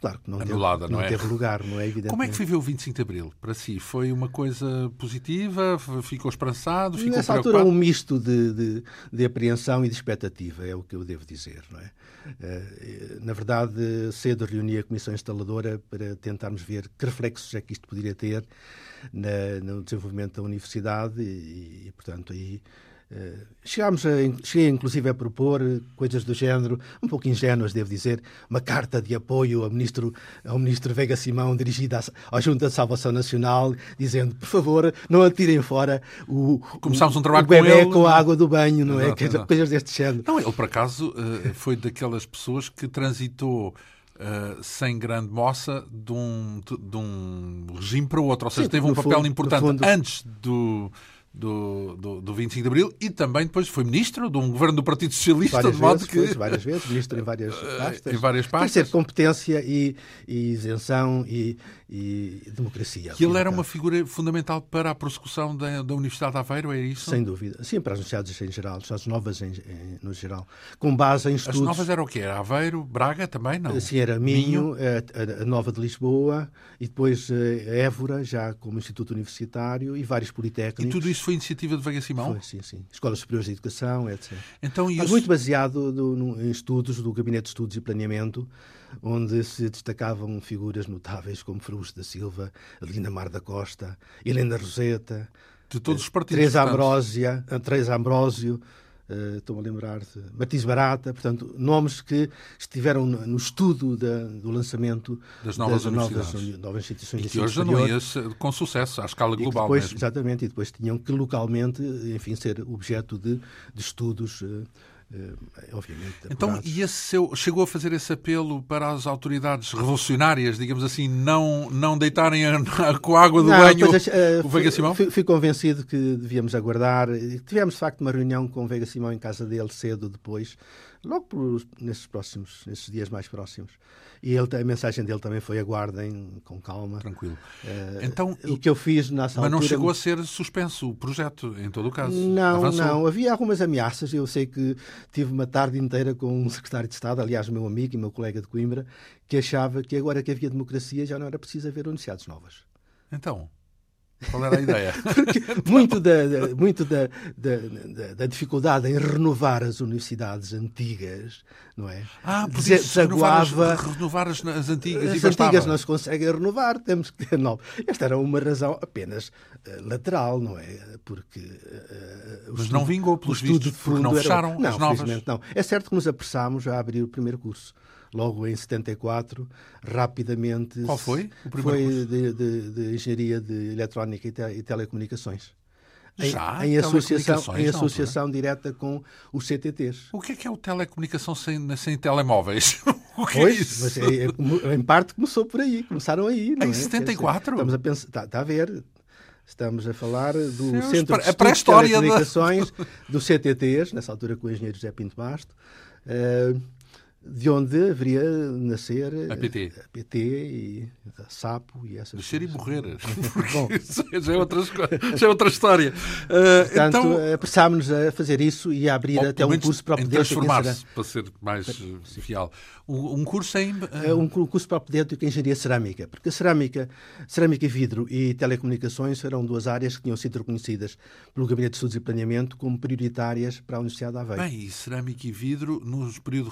B: Claro que não, Anulada, teve, não, é? teve lugar, não é evidente.
A: Como é que viveu o 25 de Abril para si? Foi uma coisa positiva? Ficou esperançado? Ficou
B: Nessa
A: preocupado?
B: altura, um misto de, de, de, apreensão e de expectativa, é o que eu devo dizer. Não é? Eh, na verdade, cedo reuni a Comissão Instaladora para tentarmos ver que reflexos é que isto poderia ter na, no desenvolvimento da universidade e, e portanto, aí chegámos a, cheguei inclusive a propor coisas do género, um pouco ingênuas, devo dizer, uma carta de apoio ao ministro, ao ministro Vega Simão dirigida à, Junta de Salvação Nacional, dizendo, por favor, não atirem fora o,
A: Começámos um trabalho
B: o bebê
A: com,
B: com a água do banho, não é? Coisas deste género.
A: Não, ele, por acaso, eh, foi daquelas pessoas que transitou Uh, sem grande moça de um, de um regime para o outro. Ou seja, Sim, teve um papel fundo, importante fundo... antes do, do, do, do 25 de Abril e também depois foi ministro de um governo do Partido Socialista,
B: várias
A: de modo
B: vezes,
A: que...
B: Pois, várias vezes, ministro em várias
A: eh,
B: pastas.
A: Em várias pastas.
B: Tem ser competência e, e isenção e, e democracia.
A: E ele era uma figura fundamental para a prossecução da, da Universidade de Aveiro, é isso?
B: Sem dúvida. Sim, para as universidades em geral, as novas em, em, no geral. Com base em estudos...
A: As novas eram o quê? Era Aveiro, Braga também, não?
B: Sim, era Minho, Minho. A, a, Nova de Lisboa e depois eh, Évora, já como Instituto Universitário e vários politécnicos.
A: E tudo isso foi iniciativa de Veiga Simão?
B: Foi, sim, sim. Escolas Superiores de Educação, etc.
A: Então,
B: Mas
A: isso...
B: muito baseado do, no, em estudos do Gabinete de Estudos e Planeamento, onde se destacavam figuras notáveis como Frus da Silva, Adelina Mar da Costa, Helena Roseta,
A: de todos os partidos.
B: Teresa Ambrósia, Teresa Ambrósio, Uh, Estou-me a lembrar de Martins Barata, portanto, nomes que estiveram no, estudo da, do lançamento
A: das novas, das
B: novas, novas instituições
A: e que hoje não ia com sucesso à escala global.
B: depois,
A: mesmo.
B: Exatamente, e depois tinham que localmente, enfim, ser objeto de, de estudos. Uh, Uh, obviamente.
A: Então, e esse seu, chegou a fazer esse apelo para as autoridades revolucionárias, digamos assim, não, não deitarem a, a, com a água do não, banho pois, uh, o Veiga Simão?
B: Fui, fui, convencido que devíamos aguardar. Tivemos, de facto, uma reunião com o Veiga Simão em casa dele cedo depois, logo por, nesses próximos, nesses dias mais próximos. E ele, a mensagem dele também foi aguardem com calma.
A: Tranquilo. Uh, então,
B: o que eu fiz nessa
A: mas não chegou a ser suspenso o projeto, em todo o caso?
B: Não,
A: Avançou.
B: não. Havia algumas ameaças. Eu sei que tive uma tarde inteira com um secretário de Estado, aliás, meu amigo e meu colega de Coimbra, que achava que agora que havia democracia já não era preciso haver universidades novas.
A: Então... Qual era a ideia?
B: muito da, muito da, da, da, dificuldade em renovar as universidades antigas, não é?
A: Ah, por isso, renovar, as, renovar as, as antigas
B: As antigas não se conseguem renovar, temos que ter novas. Esta era uma razão apenas uh, lateral, não é? Porque.
A: Uh, Mas não vingou, pelos vistos, porque não fecharam
B: era... não,
A: as novas.
B: Não, É certo que nos apressámos a abrir o primeiro curso logo em 74, rapidamente.
A: Qual foi o primeiro
B: Foi de, de, de, Engenharia de Eletrónica e, te, e Telecomunicações.
A: Já?
B: Em, em associação, em associação direta com os CTTs.
A: O que é que é o telecomunicação sem, sem telemóveis? o que
B: é pois,
A: é isso?
B: Mas é, é, em parte começou por aí, começaram aí. Não
A: em
B: é?
A: 74?
B: Estamos a pensar, está, está a ver, Estamos a falar do
A: Seus,
B: Centro de
A: Estudos
B: de Telecomunicações, da... do CTTs, nessa altura com o engenheiro José Pinto Basto. Uh, de onde haveria nascer
A: a PT,
B: a PT e a Sapo e essas
A: Nascer
B: coisas.
A: e morrer. Bom, já, é outra, já é outra história. Uh,
B: Portanto, então, apressámos-nos a fazer isso e a abrir até um curso propedêutico.
A: Transformar-se, para ser mais Sim. fiel. Um, um curso em...
B: Uh... Um curso propedêutico em Engenharia Cerâmica, porque a cerâmica, cerâmica e vidro e telecomunicações eram duas áreas que tinham sido reconhecidas pelo Gabinete de Estudos e Planeamento como prioritárias para a Universidade de Aveiro.
A: Bem, e cerâmica e vidro, no período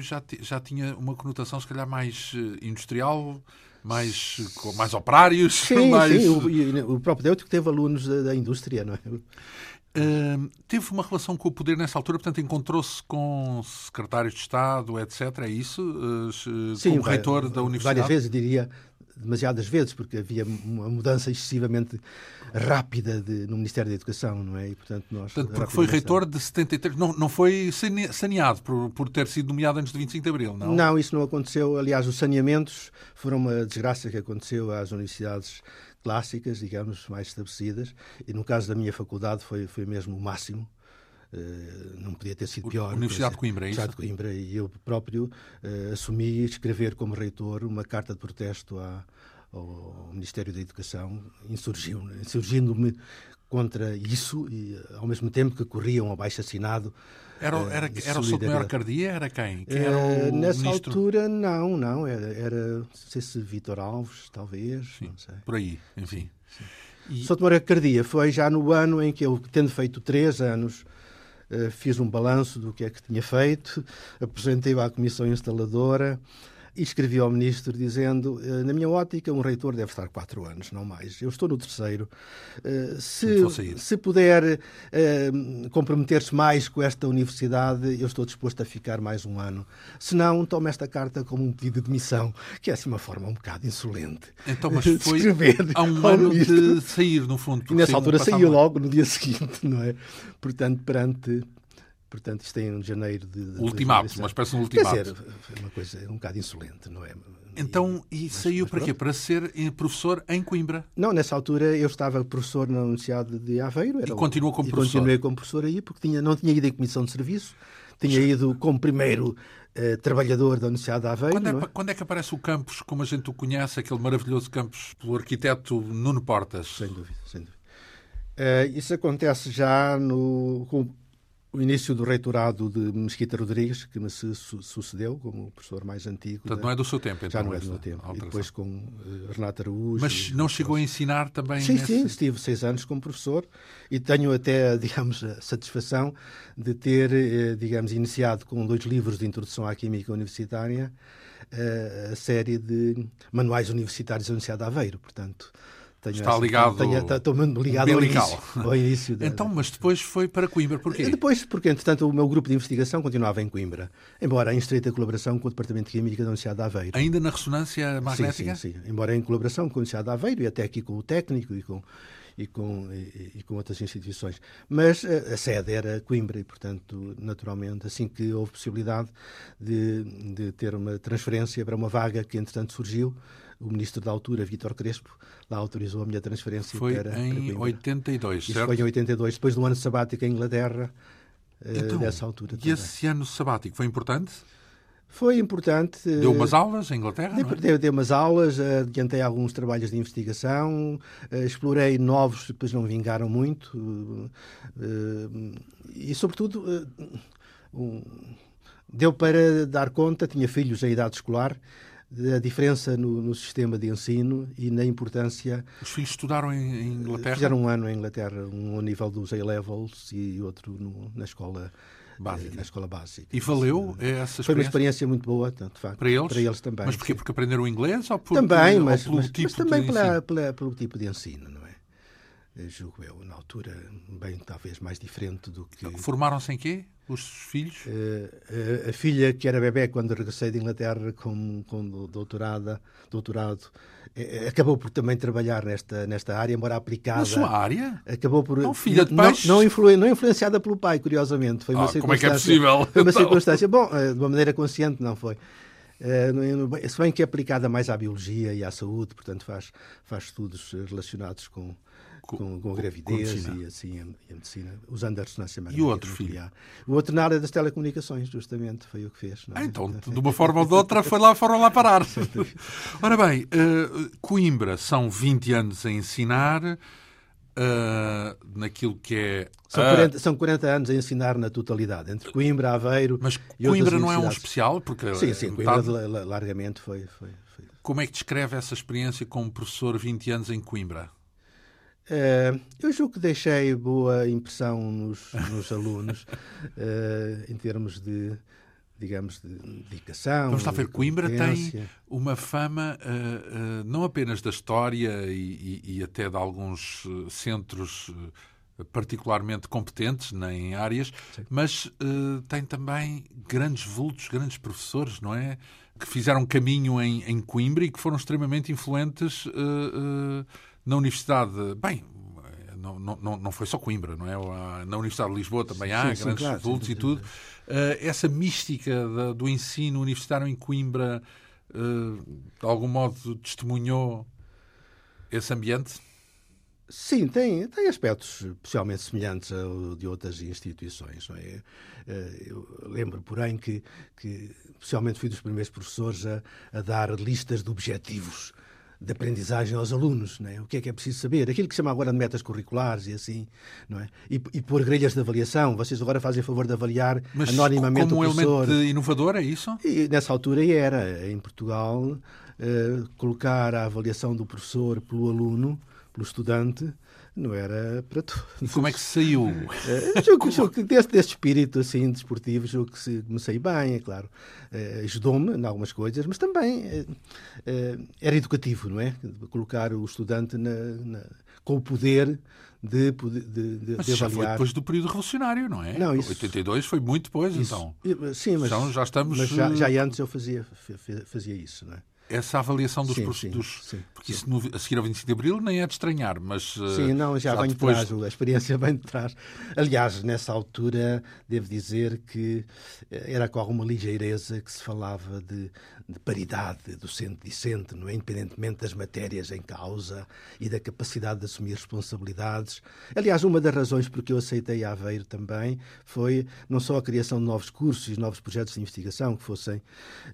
A: revolucionário, já, já tinha uma conotação, se calhar, mais eh, industrial, mais, com mais operários.
B: Sim,
A: mais...
B: sim. O, o próprio Deuto teve alunos da, da indústria, não é?
A: Uh, teve uma relação com o poder nessa altura, portanto, encontrou-se com secretários de Estado, etc. É isso? Uh,
B: Sim,
A: como reitor da universidade?
B: Várias vezes, diria, demasiadas vezes, porque havia uma mudança excessivamente rápida de, no Ministério da Educação, não é? E, portanto, nós,
A: portanto, porque foi reitor de 73, não, não foi saneado por, por ter sido nomeado antes de 25 de Abril, não?
B: Não, isso não aconteceu. Aliás, os saneamentos foram uma desgraça que aconteceu às universidades clássicas, digamos, mais estabelecidas, e no caso da minha faculdade foi, foi mesmo o máximo. Uh, não podia ter sido pior.
A: Universidade de Coimbra, é
B: isso? Universidade de Coimbra. E eu próprio uh, assumi escrever como reitor uma carta de protesto à, ao Ministério da Educação, insurgindo-me contra isso e ao mesmo tempo que corria um abaixo-assinado.
A: Era,
B: eh,
A: era, era o Souto Maior Cardia? Era quem? quem era uh,
B: nessa
A: ministro?
B: altura, não, não. Era, era não sei se Vítor Alves, talvez.
A: Sim,
B: não sei.
A: Por aí, enfim. Sim,
B: sim. E... Cardia foi já no ano em que eu, tendo feito três anos, fiz um balanço do que é que tinha feito, apresentei-o à Comissão Instaladora e escrevi ao ministro dizendo: eh, na minha ótica, um reitor deve estar quatro anos, não mais. Eu estou no terceiro. Eh, se, se puder eh, comprometer-se mais com esta universidade, eu estou disposto a ficar mais um ano. Se não, tome esta carta como um pedido de demissão, que é assim uma forma um bocado insolente.
A: Então, mas foi há um ano de sair, no fundo.
B: E nessa altura saiu logo no dia seguinte, não é? Portanto, perante Portanto, isto é em janeiro de. de
A: ultimato, uma espécie de um ultimato.
B: Quer dizer, é uma coisa um bocado insolente, não é?
A: Então, e, mas, saiu mas para quê? Para ser professor em Coimbra?
B: Não, nessa altura eu estava professor na Universidade de Aveiro.
A: Era, e continuou como
B: e
A: professor?
B: continuei como professor aí, porque tinha, não tinha ido em comissão de serviço, tinha ido como primeiro uh, trabalhador da Universidade de Aveiro.
A: Quando é,
B: é?
A: quando é, que aparece o campus, como a gente o conhece, aquele maravilhoso campus pelo arquiteto Nuno Portas?
B: Sem dúvida, sem dúvida. Uh, isso acontece já no, com, o início do reitorado de Mesquita Rodrigues, que me su sucedeu como professor mais antigo.
A: Portanto, da... não é do seu tempo, então.
B: Já não é do meu tempo. E depois com uh, Renato Araújo.
A: Mas não chegou a ensinar também?
B: Sim,
A: nesse...
B: sim, estive seis anos como professor e tenho até, digamos, a satisfação de ter, eh, digamos, iniciado com dois livros de introdução à Química Universitária eh, a série de manuais universitários da Universidade de Aveiro. Portanto, tenho
A: Está ligado.
B: Estou ligado ao início, ao início
A: da, Então, mas depois foi para Coimbra. Porquê?
B: Depois, porque, entretanto, o meu grupo de investigação continuava em Coimbra, embora em estreita colaboração com o Departamento de Química da Universidade de Aveiro.
A: Ainda na ressonância magnética?
B: Sim, sim, sim. Embora em colaboração com a Universidade de Aveiro e até aqui com o técnico e com e com, e, e, com outras instituições. Mas a, a, sede era Coimbra e, portanto, naturalmente, assim que houve possibilidade de, de ter uma transferência para uma vaga que, entretanto, surgiu, o ministro da altura, Vítor Crespo, lá autorizou a minha transferência
A: foi
B: para,
A: em
B: para
A: 82,
B: Isso
A: certo?
B: foi em 82, depois do ano sabático em Inglaterra, eh, então, dessa altura.
A: E
B: também.
A: esse ano sabático foi importante?
B: Foi importante.
A: Deu umas aulas em Inglaterra?
B: Dei,
A: é?
B: dei, dei umas aulas, adiantei alguns trabalhos de investigação, eh, explorei novos que depois não vingaram muito. Eh, e, sobretudo, deu para dar conta, tinha filhos em idade escolar, da diferença no, no, sistema de ensino e na importância.
A: Os filhos estudaram em, em Inglaterra?
B: Fizeram um ano em Inglaterra, um ao nível dos A-levels e outro no, na escola
A: básica.
B: na escola básica.
A: E valeu essa experiência?
B: Foi uma experiência muito boa, de facto.
A: Para eles?
B: Para eles também.
A: Mas porquê? Porque aprenderam inglês ou por,
B: também, mas,
A: pelo
B: mas,
A: tipo
B: mas também
A: de
B: pela, pela, pelo tipo de ensino, não é? Julgo eu, na altura, bem talvez mais diferente do que.
A: Formaram-se em quê? Os filhos?
B: Uh, uh, a filha, que era bebê quando regressei de Inglaterra com, com doutorado, doutorado uh, acabou por também trabalhar nesta, nesta área, embora aplicada. Na
A: sua área?
B: Acabou por.
A: Não, filha de peixe?
B: Não, não, não influenciada pelo pai, curiosamente. Foi uma
A: ah,
B: circunstância.
A: Como é que é possível?
B: Foi uma então... circunstância. Bom, de uma maneira consciente, não foi. Uh, se bem que é aplicada mais à biologia e à saúde, portanto faz, faz estudos relacionados com, com, com a gravidez com a e assim a, a, medicina, usando a ressonância magnética.
A: E o outro filho?
B: O outro na área das telecomunicações, justamente, foi o que fez.
A: É? Ah, então, de uma forma ou de outra, foi lá, foram lá parar. Ora bem, uh, Coimbra são 20 anos a ensinar. Uh, naquilo que é.
B: São 40, são 40, anos a ensinar na totalidade, entre Coimbra, Aveiro.
A: Mas Coimbra não é um especial? Porque
B: sim, sim, Coimbra metade... largamente foi, foi, foi.
A: Como é que descreve essa experiência como professor 20 anos em Coimbra?
B: Uh, eu julgo que deixei boa impressão nos, nos alunos, uh, em termos de, digamos, de dedicação.
A: Vamos lá ver, Coimbra tem uma fama uh, não apenas da história e, e, e até de alguns centros particularmente competentes em áreas, Sim. mas tem também grandes vultos, grandes professores, não é? Que fizeram caminho em, em Coimbra e que foram extremamente influentes na Universidade, bem, não, não, não foi só Coimbra, não é? Na Universidade de Lisboa também há sim, grandes claro, sim, sim, e tudo. Uh, essa mística da, do ensino universitário em Coimbra, uh, de algum modo, testemunhou esse ambiente?
B: Sim, tem, tem aspectos possivelmente semelhantes ao de outras instituições. Não é? Eh, eu lembro, porém, que, que possivelmente fui dos primeiros professores a, a dar listas de objetivos de aprendizagem aos alunos, é? O que é que é preciso saber? Aquilo que se chama agora de metas curriculares e assim, não é? E, e pôr grelhas de avaliação. Vocês agora fazem favor de avaliar
A: Mas
B: anonimamente
A: como
B: o professor.
A: um elemento inovador, é isso?
B: E nessa altura era, em Portugal, uh, colocar a avaliação do professor pelo aluno, pelo estudante, não era para todos.
A: E como é que se saiu?
B: Uh, julgo, julgo que desse, desse espírito assim, desportivo, julgo que se, me saí bem, é claro. Uh, Ajudou-me em algumas coisas, mas também uh, era educativo, não é? Colocar o estudante na, na, com o poder de, de, de,
A: mas
B: de
A: avaliar. já foi depois do período revolucionário, não é?
B: Não, isso...
A: 82 foi muito depois,
B: isso...
A: então.
B: Sim, mas,
A: então, já estamos...
B: Mas já, já antes eu fazia, fazia isso, não é?
A: Essa avaliação dos,
B: sim,
A: sim, dos
B: sim,
A: porque isso no, a seguir ao 25 de Abril nem é de estranhar, mas
B: eh, sim, não já, já vem depois... de trás, a experiência vem de trás. Aliás, nessa altura devo dizer que eh, era com alguma ligeireza que se falava de, de paridade docente-discente, é? independentemente das matérias em causa e da capacidade de assumir responsabilidades. Aliás, uma das razões por que eu aceitei a Aveiro também foi não só a criação de novos cursos e novos projetos de investigação que fossem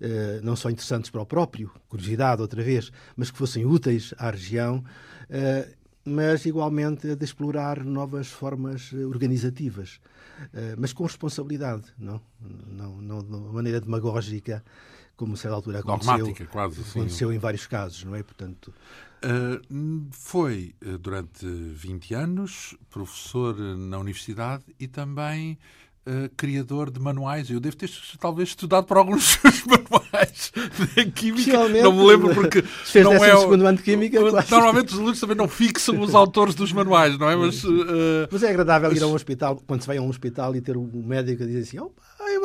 B: eh, não só interessantes para o próprio curiosidade outra vez, mas que fossem úteis à região, eh, mas igualmente de explorar novas formas organizativas, eh, mas com responsabilidade, não, não, não de maneira demagógica, como a certa altura aconteceu,
A: quase,
B: aconteceu em vários casos, não é? Portanto,
A: Uh, foi durante 20 anos professor na universidade e também uh, criador de manuais. Eu devo ter talvez estudado para alguns dos manuais de química. Não me lembro porque
B: fez
A: não
B: é o segundo ano de química.
A: Normalmente os alunos também não fixam os autores dos manuais, não é? Mas,
B: mas é agradável ir a um hospital, quando se vai a um hospital e ter um médico a dizer assim: ah,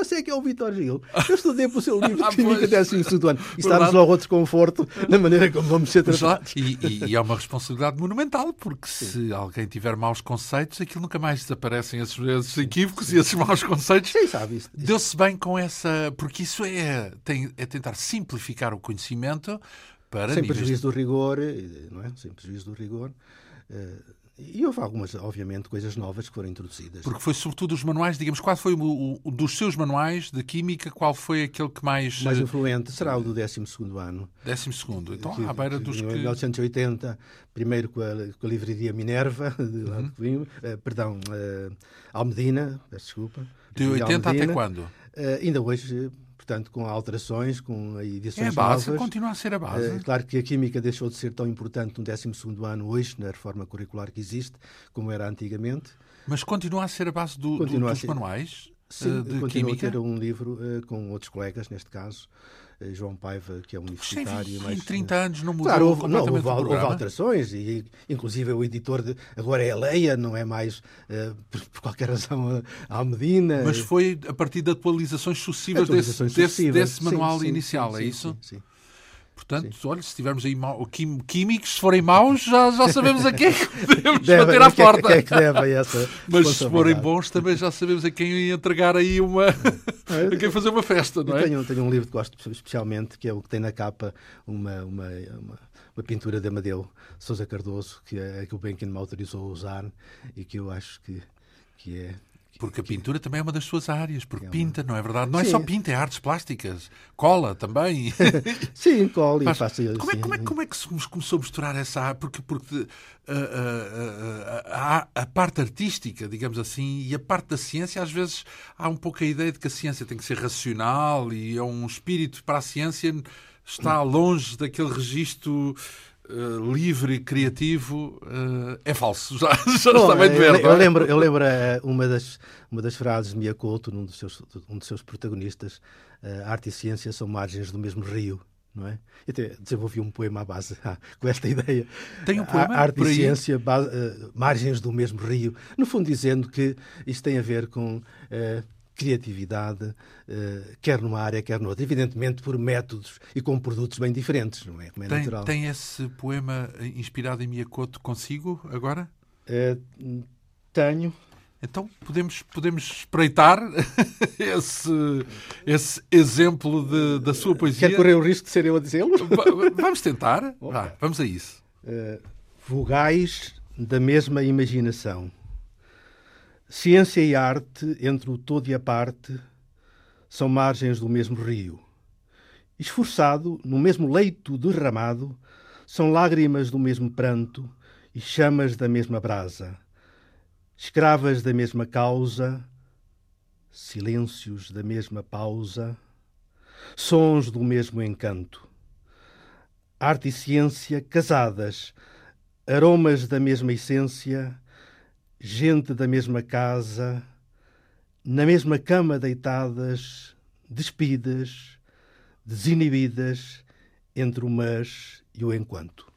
B: você é que é o Vitor Gil. Eu estudei para o seu livro de ah, química até assim segundo ano. E está-nos logo outro conforto na maneira como vamos ser tratados.
A: E, e, e, é uma responsabilidade monumental, porque Sim. se alguém tiver maus conceitos, aquilo nunca mais desaparecem esses, esses equívocos e esses maus conceitos.
B: Sim, sabe isso.
A: Deu-se bem com essa. Porque isso é, tem, é tentar simplificar o conhecimento para.
B: Sem prejuízo do rigor, não é? Sem prejuízo do rigor. Uh, e houve algumas, obviamente, coisas novas que foram introduzidas.
A: Porque foi sobretudo os manuais, digamos, qual foi o, o dos seus manuais de Química, qual foi aquele que mais...
B: Mais influente será o do 12 ano.
A: 12 então que, à beira dos que... Em
B: 1980, primeiro com a, com a livraria Minerva, de lá uhum. de uh, perdão, uh, Almedina, peço desculpa.
A: De 80 Almedina. até quando? Uh,
B: ainda hoje portanto, com alterações, com edições
A: É a base,
B: novas.
A: continua a ser a base. É,
B: claro que a Química deixou de ser tão importante no 12 ano hoje, na reforma curricular que existe, como era antigamente.
A: Mas continua a ser a base do, do, dos manuais?
B: Sim,
A: uh, de
B: continua
A: química?
B: a ter um livro uh, com outros colegas, neste caso, João Paiva, que é um universitário.
A: Sim, em 30 anos não mudou
B: claro, houve, não, houve,
A: houve
B: alterações, e inclusive o editor de, agora é a Leia, não é mais, por, por, qualquer razão, a Almedina.
A: Mas foi a partir de atualizações sucessivas, atualizações desse, sucessivas. desse, desse manual sim, inicial,
B: sim,
A: é isso?
B: sim.
A: Portanto, Sim. olha, se tivermos aí mau, químicos, se forem maus, já, já sabemos a quem é que podemos deve, bater à
B: que
A: porta.
B: É, que é que deve essa
A: Mas se forem bons, também já sabemos a quem entregar aí uma. a quem fazer uma festa, não é?
B: Tenho, tenho um livro que gosto especialmente, que é o que tem na capa uma, uma, uma, uma pintura de Amadeu Sousa Cardoso, que é que o Benkin me autorizou a usar e que eu acho que, que é
A: porque a pintura também é uma das suas áreas, porque é uma... pinta, não é verdade? Não Sim. é só pinta, é artes plásticas. Cola também.
B: Sim, cola Faz... e faço
A: como, é, como, é, como é que se começou a misturar essa arte? Porque, porque uh, uh, uh, a, a, parte artística, digamos assim, e a parte da ciência, às vezes há um pouco a ideia de que a ciência tem que ser racional e é um espírito para a ciência está longe daquele registro uh, livre, criativo, uh, é falso. Já, já Bom, está bem de ver.
B: Eu, eu, é? lembro, eu lembro eh, uma, das, uma das frases de Miyakoto, num dos seus, um dos seus protagonistas, uh, arte e ciência são margens do mesmo rio. Não é? Eu até desenvolvi um poema à base ah, com esta ideia.
A: Tem um poema?
B: A, arte e ciência, base, margens do mesmo rio. No fundo, dizendo que isto tem a ver com criatividade, eh, quer numa área, quer noutra. Evidentemente por métodos e com produtos bem diferentes, não é? Como é
A: tem,
B: natural.
A: Tem esse poema inspirado em Miyakoto consigo agora?
B: É, tenho.
A: Então podemos, podemos espreitar esse, esse exemplo de, da sua poesia.
B: Quer correr o risco de ser eu a dizê-lo?
A: Vamos tentar. Vá, vamos a isso.
B: Uh, vogais da mesma imaginação Ciência e arte, entre o todo e a parte, são margens do mesmo rio. Esforçado, no mesmo leito derramado, são lágrimas do mesmo pranto e chamas da mesma brasa. Escravas da mesma causa, silêncios da mesma pausa, sons do mesmo encanto. Arte e ciência casadas, aromas da mesma essência, gente da mesma casa, na mesma cama deitadas, despidas, desinibidas, entre o mas e o enquanto.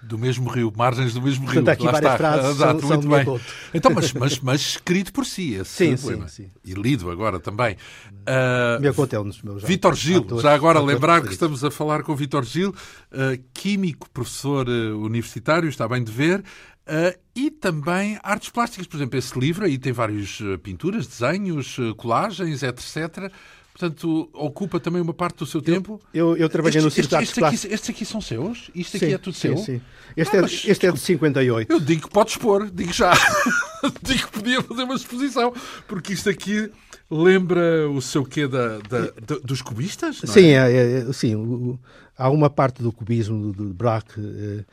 A: Do mesmo rio, margens do mesmo rio.
B: Portanto, aqui Lá várias está. frases Exato, são, muito são bem.
A: Então, mas, mas, mas escrito por si, esse
B: sim, poema. Sim, sim.
A: E lido agora também.
B: Uh, Meu conto é um dos meus
A: Vitor Gil, atores, já agora lembrar que estamos a falar com Vitor Gil, uh, químico, professor uh, universitário, está bem de ver. Uh, e também artes plásticas, por exemplo, esse livro aí tem várias uh, pinturas, desenhos, uh, colagens, etc. Portanto, ocupa também uma parte do seu tempo.
B: Eu, eu trabalhei este, no Circuito
A: este, este aqui, Estes aqui são seus? Isto aqui
B: sim,
A: é tudo
B: sim,
A: seu?
B: Sim, este, ah, é, mas, este é de 58.
A: Eu digo que podes pôr, digo já. digo que podia fazer uma exposição, porque isto aqui lembra o seu quê da, da, da dos cubistas?
B: Sim, é? É, é, sim o, há uma parte do cubismo do, do Braque uh,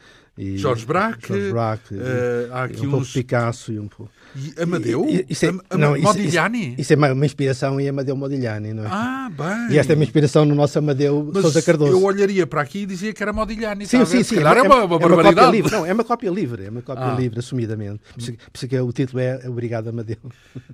A: e Jorge Braque,
B: Jorge Braque uh, um uns... pouco Picasso e um pouco
A: e Amadeu? E, isso é, Am não, Modigliani?
B: Isso, isso, é uma inspiração em Amadeu Modigliani, não é?
A: Ah, bem.
B: E esta é uma inspiração no nosso Amadeu Mas Sousa Cardoso.
A: Eu olharia para aqui e dizia que era Modigliani. Sim, sim, sim. Calhar é, é, uma, uma é.
B: Uma livre. Não, é uma cópia livre, é uma cópia ah. livre, assumidamente. Por isso que o título é Obrigado Amadeu.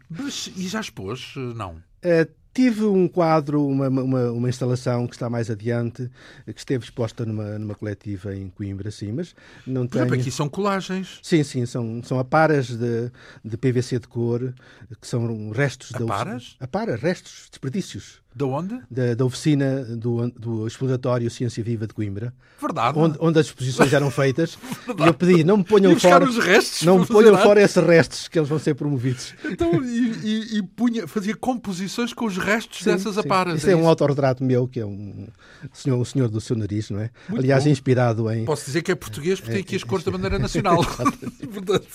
A: Mas, e já expôs? Não.
B: Uh, Tive um quadro, uma, uma, uma, instalação que está mais adiante, que esteve exposta numa, numa coletiva em Coimbra, sim, mas não tem.
A: aqui são colagens.
B: Sim, sim, são, são aparas de, de PVC de cor, que são restos
A: aparas? da. Aparas?
B: Aparas, restos, desperdícios.
A: Da onde?
B: Da, da oficina do, do Exploratório Ciência Viva de Coimbra.
A: Verdade.
B: Onde, onde as exposições eram feitas. e eu pedi, não me ponham fora.
A: Os restos
B: não me ponham fora esses restos que eles vão ser promovidos.
A: Então, e, e, e punha, fazia composições com os restos sim, dessas aparas.
B: Isso é, é um autorretrato meu, que é um senhor, um senhor do seu nariz, não é? Muito Aliás, bom. inspirado em.
A: Posso dizer que é português porque é, tem aqui as cores da bandeira nacional. Portanto,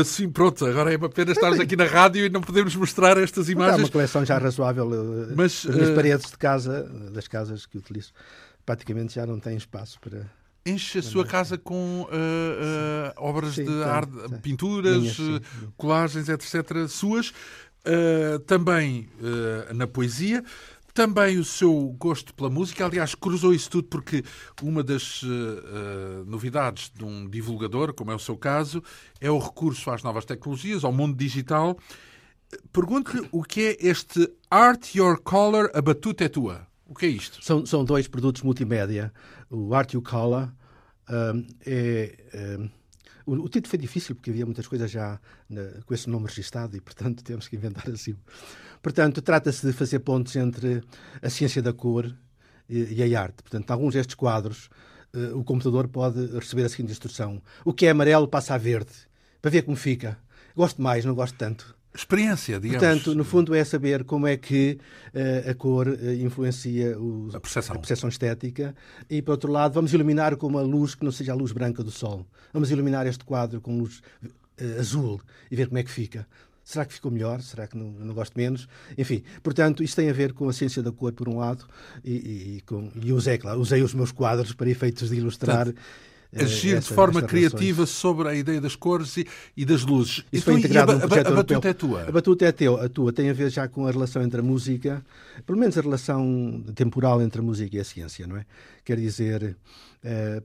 A: assim, pronto, agora é uma pena estarmos aqui na rádio e não podemos mostrar estas imagens. É
B: uma coleção já razoável. Eh, Mas as uh... paredes de casa, das casas que utilizo, praticamente já não têm espaço para.
A: Enche a sua casa com uh, uh, obras sim, de arte, pinturas, Minhas, sim, colagens, etc. suas. também na poesia. Também o seu gosto pela música, aliás, cruzou isso tudo porque uma das uh, novidades de um divulgador, como é o seu caso, é o recurso às novas tecnologias, ao mundo digital Pergunto-lhe o que é este Art Your Color, a batuta é tua. O que é isto?
B: São, são dois produtos multimédia. O Art Your Color um, é. Um, o, título foi difícil porque havia muitas coisas já na, com esse nome registado e, portanto, temos que inventar assim. Portanto, trata-se de fazer pontos entre a ciência da cor e, e a arte. Portanto, alguns destes quadros, uh, o computador pode receber a seguinte instrução: o que é amarelo passa a verde, para ver como fica. Gosto mais, não gosto tanto
A: experiência, digamos.
B: Portanto, no fundo é saber como é que uh, a cor uh, influencia os,
A: a, percepção.
B: a percepção estética e, por outro lado, vamos iluminar com uma luz que não seja a luz branca do sol. Vamos iluminar este quadro com luz uh, azul e ver como é que fica. Será que ficou melhor? Será que não, não, gosto menos? Enfim, portanto, isto tem a ver com a ciência da cor, por um lado, e, e, e, com, e usei, claro, usei os meus quadros para efeitos de ilustrar
A: portanto, agir essa, de forma criativa sobre a ideia das cores e, e das luzes.
B: Isso foi integrado a, no projeto
A: a, a batuta é tua?
B: A batuta é teu, a tua. Tem a ver já com a relação entre a música, pelo menos a relação temporal entre a música e a ciência, não é? Quer dizer, eh, é,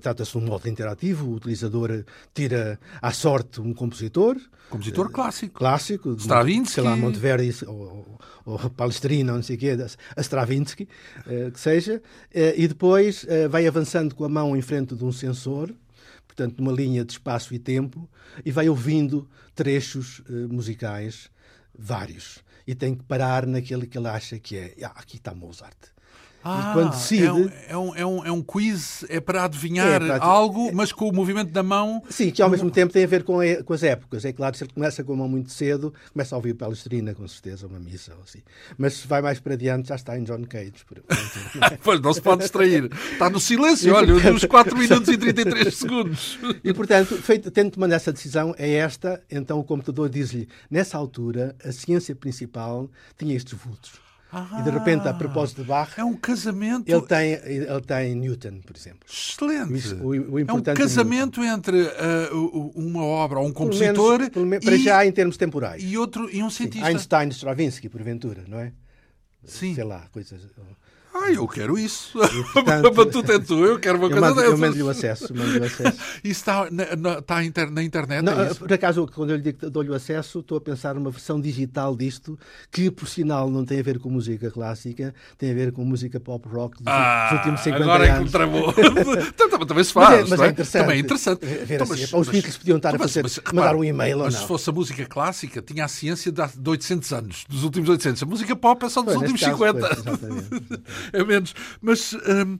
B: trata-se de um modo interativo, o utilizador tira à sorte um compositor.
A: Compositor eh, clássico.
B: Clássico.
A: Stravinsky.
B: Sei lá, Monteverdi ou, ou Palestrina, não sei o quê, a Stravinsky, eh, que seja. Eh, e depois vai avançando com a mão em frente de um sensor, portanto, numa linha de espaço e tempo, e vai ouvindo trechos musicais vários. E tem que parar naquele que ele acha que é. Ah, aqui está Mozart
A: ah, quando decide. É um, é, um, é, um, é um quiz, é para adivinhar é para... algo, mas com o movimento da mão.
B: Sim, que ao mesmo tempo tem a ver com, a, com as épocas. É claro, se ele começa com a mão muito cedo, começa a ouvir Palestrina, com certeza, uma missa ou assim. Mas se vai mais para diante, já está em John Cage. Por...
A: pois não se pode distrair. Está no silêncio, olha, nos 4 minutos e 33 segundos.
B: E portanto, feito, tendo tomado essa decisão, é esta, então o computador diz-lhe, nessa altura, a ciência principal tinha estes vultos. Ah, e de repente, a propósito de Bach,
A: é um casamento.
B: Ele tem, ele tem Newton, por exemplo.
A: Excelente. O, o é um casamento entre uh, uma obra, um compositor. Menos,
B: para já, em termos temporais.
A: E, outro, e um cientista.
B: Sim, Einstein, Stravinsky, porventura, não é?
A: Sim.
B: Sei lá, coisas.
A: Ah, eu quero isso. Portanto, Batuta é tu, eu quero uma coisa dessas.
B: Eu mando-lhe o acesso. Mando acesso.
A: Isso está na, na, está na internet?
B: Não,
A: é
B: por acaso, quando eu lhe digo dou-lhe o acesso, estou a pensar numa versão digital disto, que por sinal não tem a ver com música clássica, tem a ver com música pop rock dos,
A: ah,
B: últimos 50
A: agora
B: anos.
A: Agora é que me travou. também se faz.
B: Mas é, mas é, é interessante.
A: Também é interessante.
B: Ver então, assim, mas, os Beatles podiam estar a fazer, mas, mandar um e-mail
A: mas
B: ou
A: não. se fosse a música clássica, tinha a ciência de, de 800 anos, dos últimos 800. A música pop é só dos últimos caso, 50. Pois, é menos. Mas um,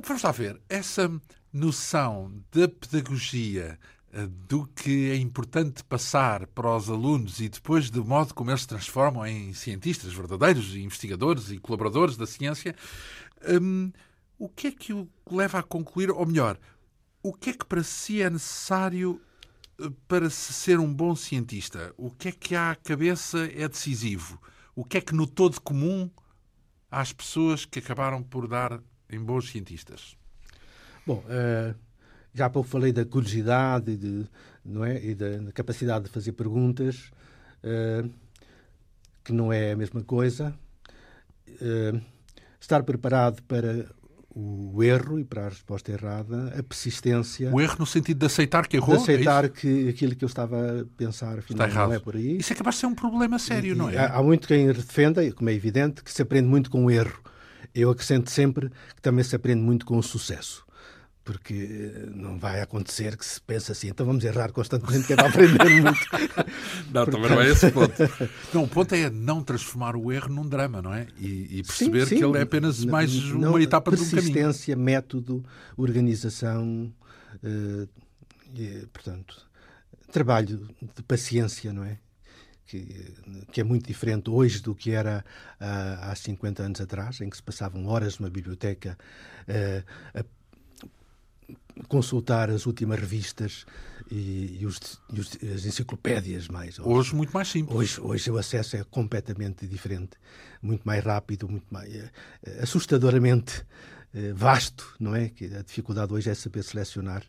A: vamos lá ver, essa noção da pedagogia, eh, do que é importante passar para os alunos e depois do modo como eles se transformam em cientistas verdadeiros, investigadores e colaboradores da ciência, um, o que é que o leva a concluir, ou melhor, o que é que para si é necessário eh, para se ser um bom cientista? O que é que à cabeça é decisivo? O que é que no todo comum às pessoas que acabaram por dar em bons cientistas?
B: Bom, uh, já há pouco falei da curiosidade e, de, não é? e da, da capacidade de fazer perguntas, uh, que não é a mesma coisa. Uh, estar preparado para o erro e para a resposta errada, a persistência.
A: O erro no sentido de aceitar que errou?
B: De aceitar é que aquilo que eu estava a pensar afinal não é por aí.
A: Isso é capaz de ser um problema sério,
B: e,
A: não é?
B: Há, há muito quem defenda, como é evidente, que se aprende muito com o erro. Eu acrescento sempre que também se aprende muito com o sucesso porque eh, não vai acontecer que se pense assim, então vamos errar constantemente que é para aprender muito.
A: não, também não é esse o ponto. Não, o ponto é não transformar o erro num drama, não é? E, e perceber sim, sim. que ele é apenas mais não, uma etapa de um caminho.
B: Persistência, método, organização, uh, e, portanto, trabalho de paciência, não é? Que, que, é muito diferente hoje do que era uh, há 50 anos atrás, em que se passavam horas numa biblioteca uh, a consultar as últimas revistas e, e, os, e os, as enciclopédias mais.
A: Hoje, hoje, muito mais simples.
B: Hoje, hoje o acesso é completamente diferente, muito mais rápido, muito mais uh, assustadoramente uh, vasto, não é? Que a dificuldade hoje é saber selecionar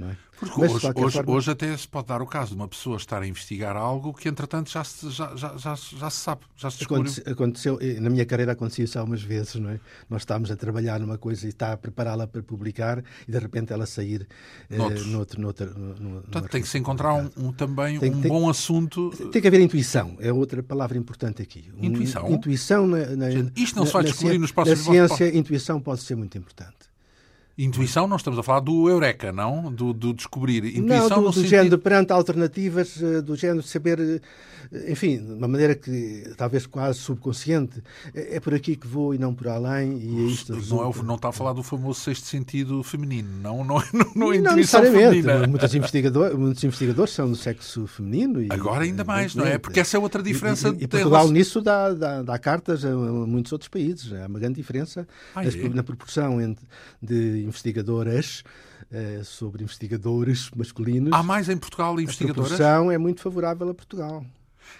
B: é?
A: Porque Mas, hoje, hoje, forma... hoje, até se pode dar o caso de uma pessoa estar a investigar algo que, entretanto, já se, já, já, já, já se sabe, já se descobriu.
B: Aconteceu, na minha carreira acontecia isso algumas vezes, não é? Nós estamos a trabalhar numa coisa e está a prepará-la para publicar e, de repente, ela sair
A: eh, Noutros. noutro, noutro, no, Portanto, tem que se encontrar um, um também tem, um tem, bom assunto.
B: Tem que haver intuição, é outra palavra importante aqui.
A: Intuição?
B: intuição na, na,
A: Isto não na, se vai descobrir nos próximos
B: Na ciência, intuição pode ser muito importante.
A: Intuição, não estamos a falar do eureka, não? Do, do descobrir. Intuição
B: não, do,
A: do
B: sentido... género perante alternativas, eh, do género de saber, eh, enfim, de uma maneira que talvez quase subconsciente, é, é por aqui que vou e não por além, e é isto
A: não, é, não está a falar do famoso sexto sentido feminino, não, não, não, não é intuição feminina.
B: Muitos investigadores, muitos investigadores são do sexo feminino. E,
A: Agora ainda mais, não é? Porque essa é outra diferença.
B: E, e, e Portugal nisso dá, dá, dá, cartas a muitos outros países. Há uma grande diferença ah, é? na proporção entre, de investigadoras uh, sobre investigadores masculinos.
A: Há mais em Portugal investigadoras?
B: A proporção é muito favorável a Portugal.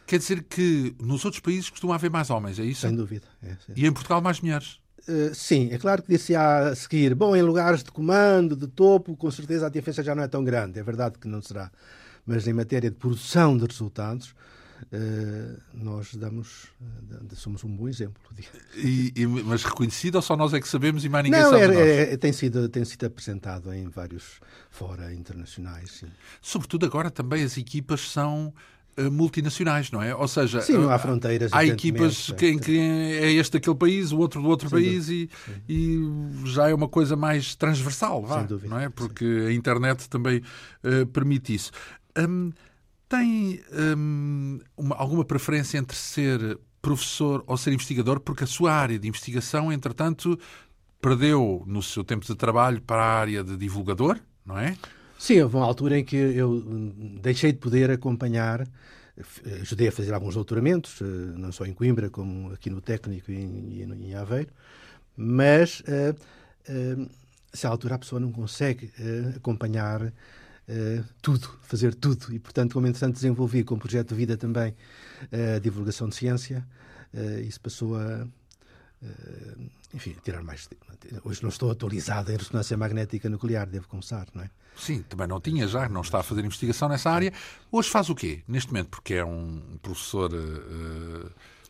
A: Quer dizer que nos outros países costuma haver mais homens, é isso?
B: Sem dúvida. É,
A: e em Portugal mais mulheres?
B: Uh, sim, é claro que disse a seguir, bom, em lugares de comando, de topo, com certeza a diferença já não é tão grande, é verdade que não será. Mas em matéria de produção de resultados, nós damos, uh, somos um bom exemplo.
A: E, e, mas reconhecido ou só nós é que sabemos e mais ninguém
B: Não,
A: sabe?
B: É, é, tem, sido, tem sido apresentado em vários fora internacionais. Sim.
A: Sobretudo agora também as equipas são uh, multinacionais, não é? Ou seja,
B: sim, não há fronteiras.
A: Há equipas que, em que é este daquele país, o outro do outro país e, e, já é uma coisa mais transversal, vá, dúvida, não é? Porque sim. a internet também permite isso. Um, tem hum, uma, alguma preferência entre ser professor ou ser investigador? Porque a sua área de investigação, entretanto, perdeu no seu tempo de trabalho para a área de divulgador, não é?
B: Sim, houve uma altura em que eu deixei de poder acompanhar, ajudei a fazer alguns doutoramentos, eh, não só em Coimbra, como aqui no Técnico e em, Aveiro, mas uh, uh, a altura a pessoa não consegue acompanhar uh, tudo, fazer tudo. E, portanto, como entretanto desenvolvi com o projeto de vida também eh, a divulgação de ciência, uh, isso passou a. Enfim, tirar mais. Hoje não estou atualizado em ressonância magnética nuclear, devo começar, não é?
A: Sim, também não tinha já, não está a fazer investigação nessa área. Hoje faz o quê, neste momento? Porque é um professor.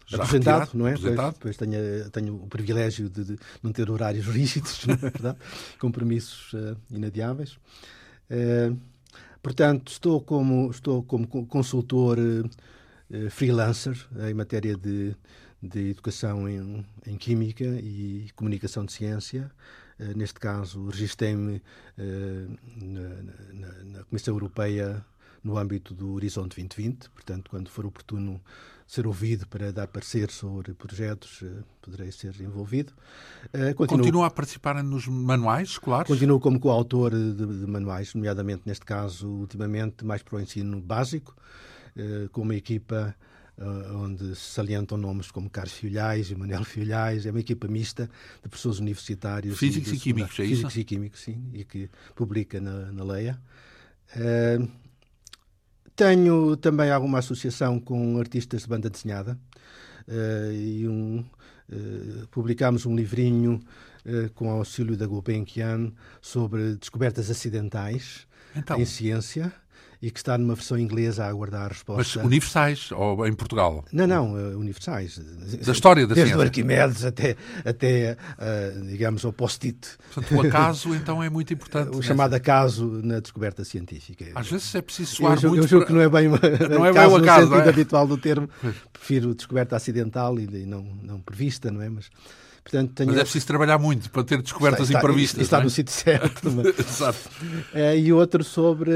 A: Já
B: aposentado,
A: retirado,
B: não é?
A: Aposentado.
B: Pois, pois tenho, tenho, o privilégio de, de, não ter horários rígidos, não é verdade? Compromissos uh, inadiáveis. Uh, portanto, estou como, estou como consultor uh, freelancer em matéria de, de educação em, em, Química e Comunicação de Ciência. Neste caso, registrei-me na, na, na Comissão Europeia no âmbito do Horizonte 2020, portanto, quando for oportuno ser ouvido para dar parecer sobre projetos, eh, poderei ser envolvido.
A: Eh, continuo, Continua a participar nos manuais escolares?
B: Continuo como coautor de, de manuais, nomeadamente, neste caso, ultimamente, mais para o ensino básico, eh, com uma equipa onde se salientam nomes como Carlos Filhais e Manuel Filhais, é uma equipa mista de professores universitários.
A: Físicos e, e químicos, é isso?
B: Físicos e químicos, sim, e que publica na, na Leia. Uh, tenho também alguma associação com artistas de banda desenhada uh, e um, uh, publicámos um livrinho com o auxílio da Gulbenkian, sobre descobertas acidentais então. em ciência e que está numa versão inglesa a aguardar a resposta.
A: Mas universais, ou em Portugal?
B: Não, não, uh, universais.
A: Da história da
B: Desde
A: ciência?
B: Desde Arquimedes até, até uh, digamos, ao post-it.
A: Portanto, o acaso, então, é muito importante.
B: o chamado acaso na descoberta científica.
A: Às vezes é preciso soar
B: eu,
A: muito...
B: Eu julgo para... que não é bem,
A: não é bem o acaso,
B: no sentido
A: é?
B: habitual do termo. Prefiro descoberta acidental e não, não prevista, não é? Mas...
A: Portanto, tenho... Mas é preciso trabalhar muito para ter descobertas
B: está, está,
A: imprevistas.
B: Está,
A: é?
B: no sítio certo.
A: Exato.
B: É, e outro sobre,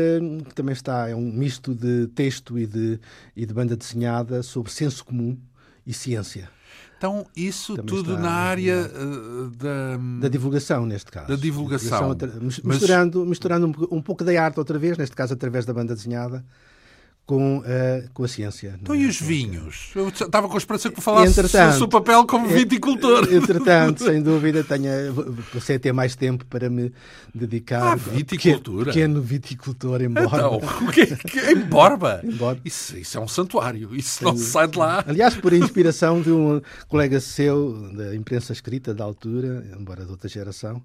B: que também está, é um misto de texto e de, e de banda desenhada sobre senso comum e ciência.
A: Então, isso também tudo na área uh, da...
B: Da divulgação, neste caso.
A: Da divulgação.
B: divulgação misturando, Mas... misturando um, um pouco da arte outra vez, neste caso através da banda desenhada, com, uh, com a ciência.
A: Então, é? e os vinhos? Eu estava com a esperança que falasse o seu papel como viticultor.
B: Entretanto, sem dúvida, tenho, passei a ter mais tempo para me dedicar
A: à viticultura.
B: Pequeno, pequeno viticultor em Borba.
A: Então, o que, que, em Borba? em Borba. Isso, isso, é um santuário, isso não sai de lá.
B: Aliás, por inspiração de um colega seu da imprensa escrita da altura, embora de outra geração,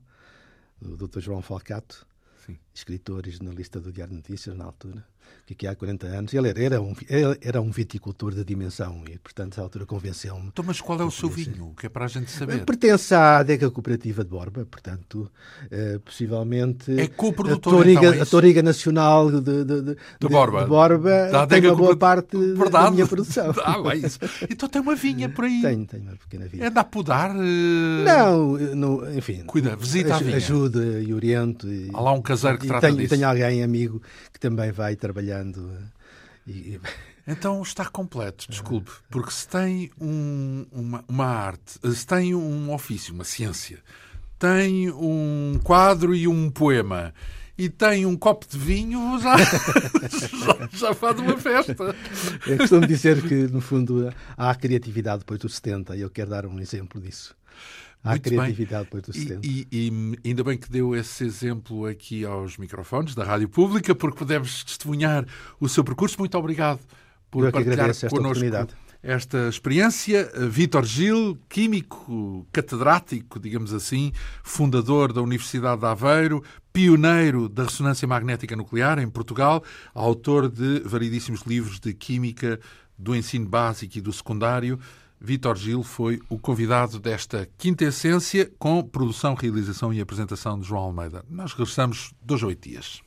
B: o Dr. João Falcato, Sim. escritor e jornalista do Diário de Notícias na altura que aqui há 40 anos, ele era, era, um, era um viticultor de dimensão e, portanto, à altura convenceu-me.
A: Então, mas qual é o seu vinho? Que é para a gente saber.
B: Pertence à adega cooperativa de Borba, portanto, eh, possivelmente.
A: É coprodutor,
B: a Toriga,
A: então, é
B: a Toriga Nacional de, de, de,
A: de Borba,
B: de Borba
A: da
B: tem uma boa parte
A: Verdade.
B: da minha produção.
A: Ah, bem, isso. Então tem uma vinha por aí.
B: Tenho, tenho uma pequena vinha.
A: É de apodar? Uh...
B: Não, não, enfim.
A: Cuida, visita a vinha.
B: Ajuda e oriento. E,
A: Há lá um caseiro que
B: e
A: trata
B: tenho,
A: disso.
B: tenho alguém, amigo, que também vai trabalhando. E...
A: Então está completo, desculpe, porque se tem um, uma, uma arte, se tem um ofício, uma ciência, tem um quadro e um poema e tem um copo de vinho, já, já, já faz uma festa.
B: Eu costumo dizer que, no fundo, há a criatividade depois dos 70 e eu quero dar um exemplo disso. Há
A: Muito
B: criatividade
A: bem.
B: depois 70.
A: E, e, e, ainda bem que deu esse exemplo aqui aos microfones da Rádio Pública, porque podemos testemunhar o seu percurso. Muito obrigado por
B: eu
A: partilhar
B: esta
A: connosco esta experiência. Vítor Gil, químico, catedrático, digamos assim, fundador da Universidade de Aveiro, pioneiro da ressonância magnética nuclear em Portugal, autor de variedíssimos livros de química do ensino básico e do secundário. Vítor Gil foi o convidado desta quinta essência com produção, realização e apresentação de João Almeida. Nós regressamos dois a oito dias.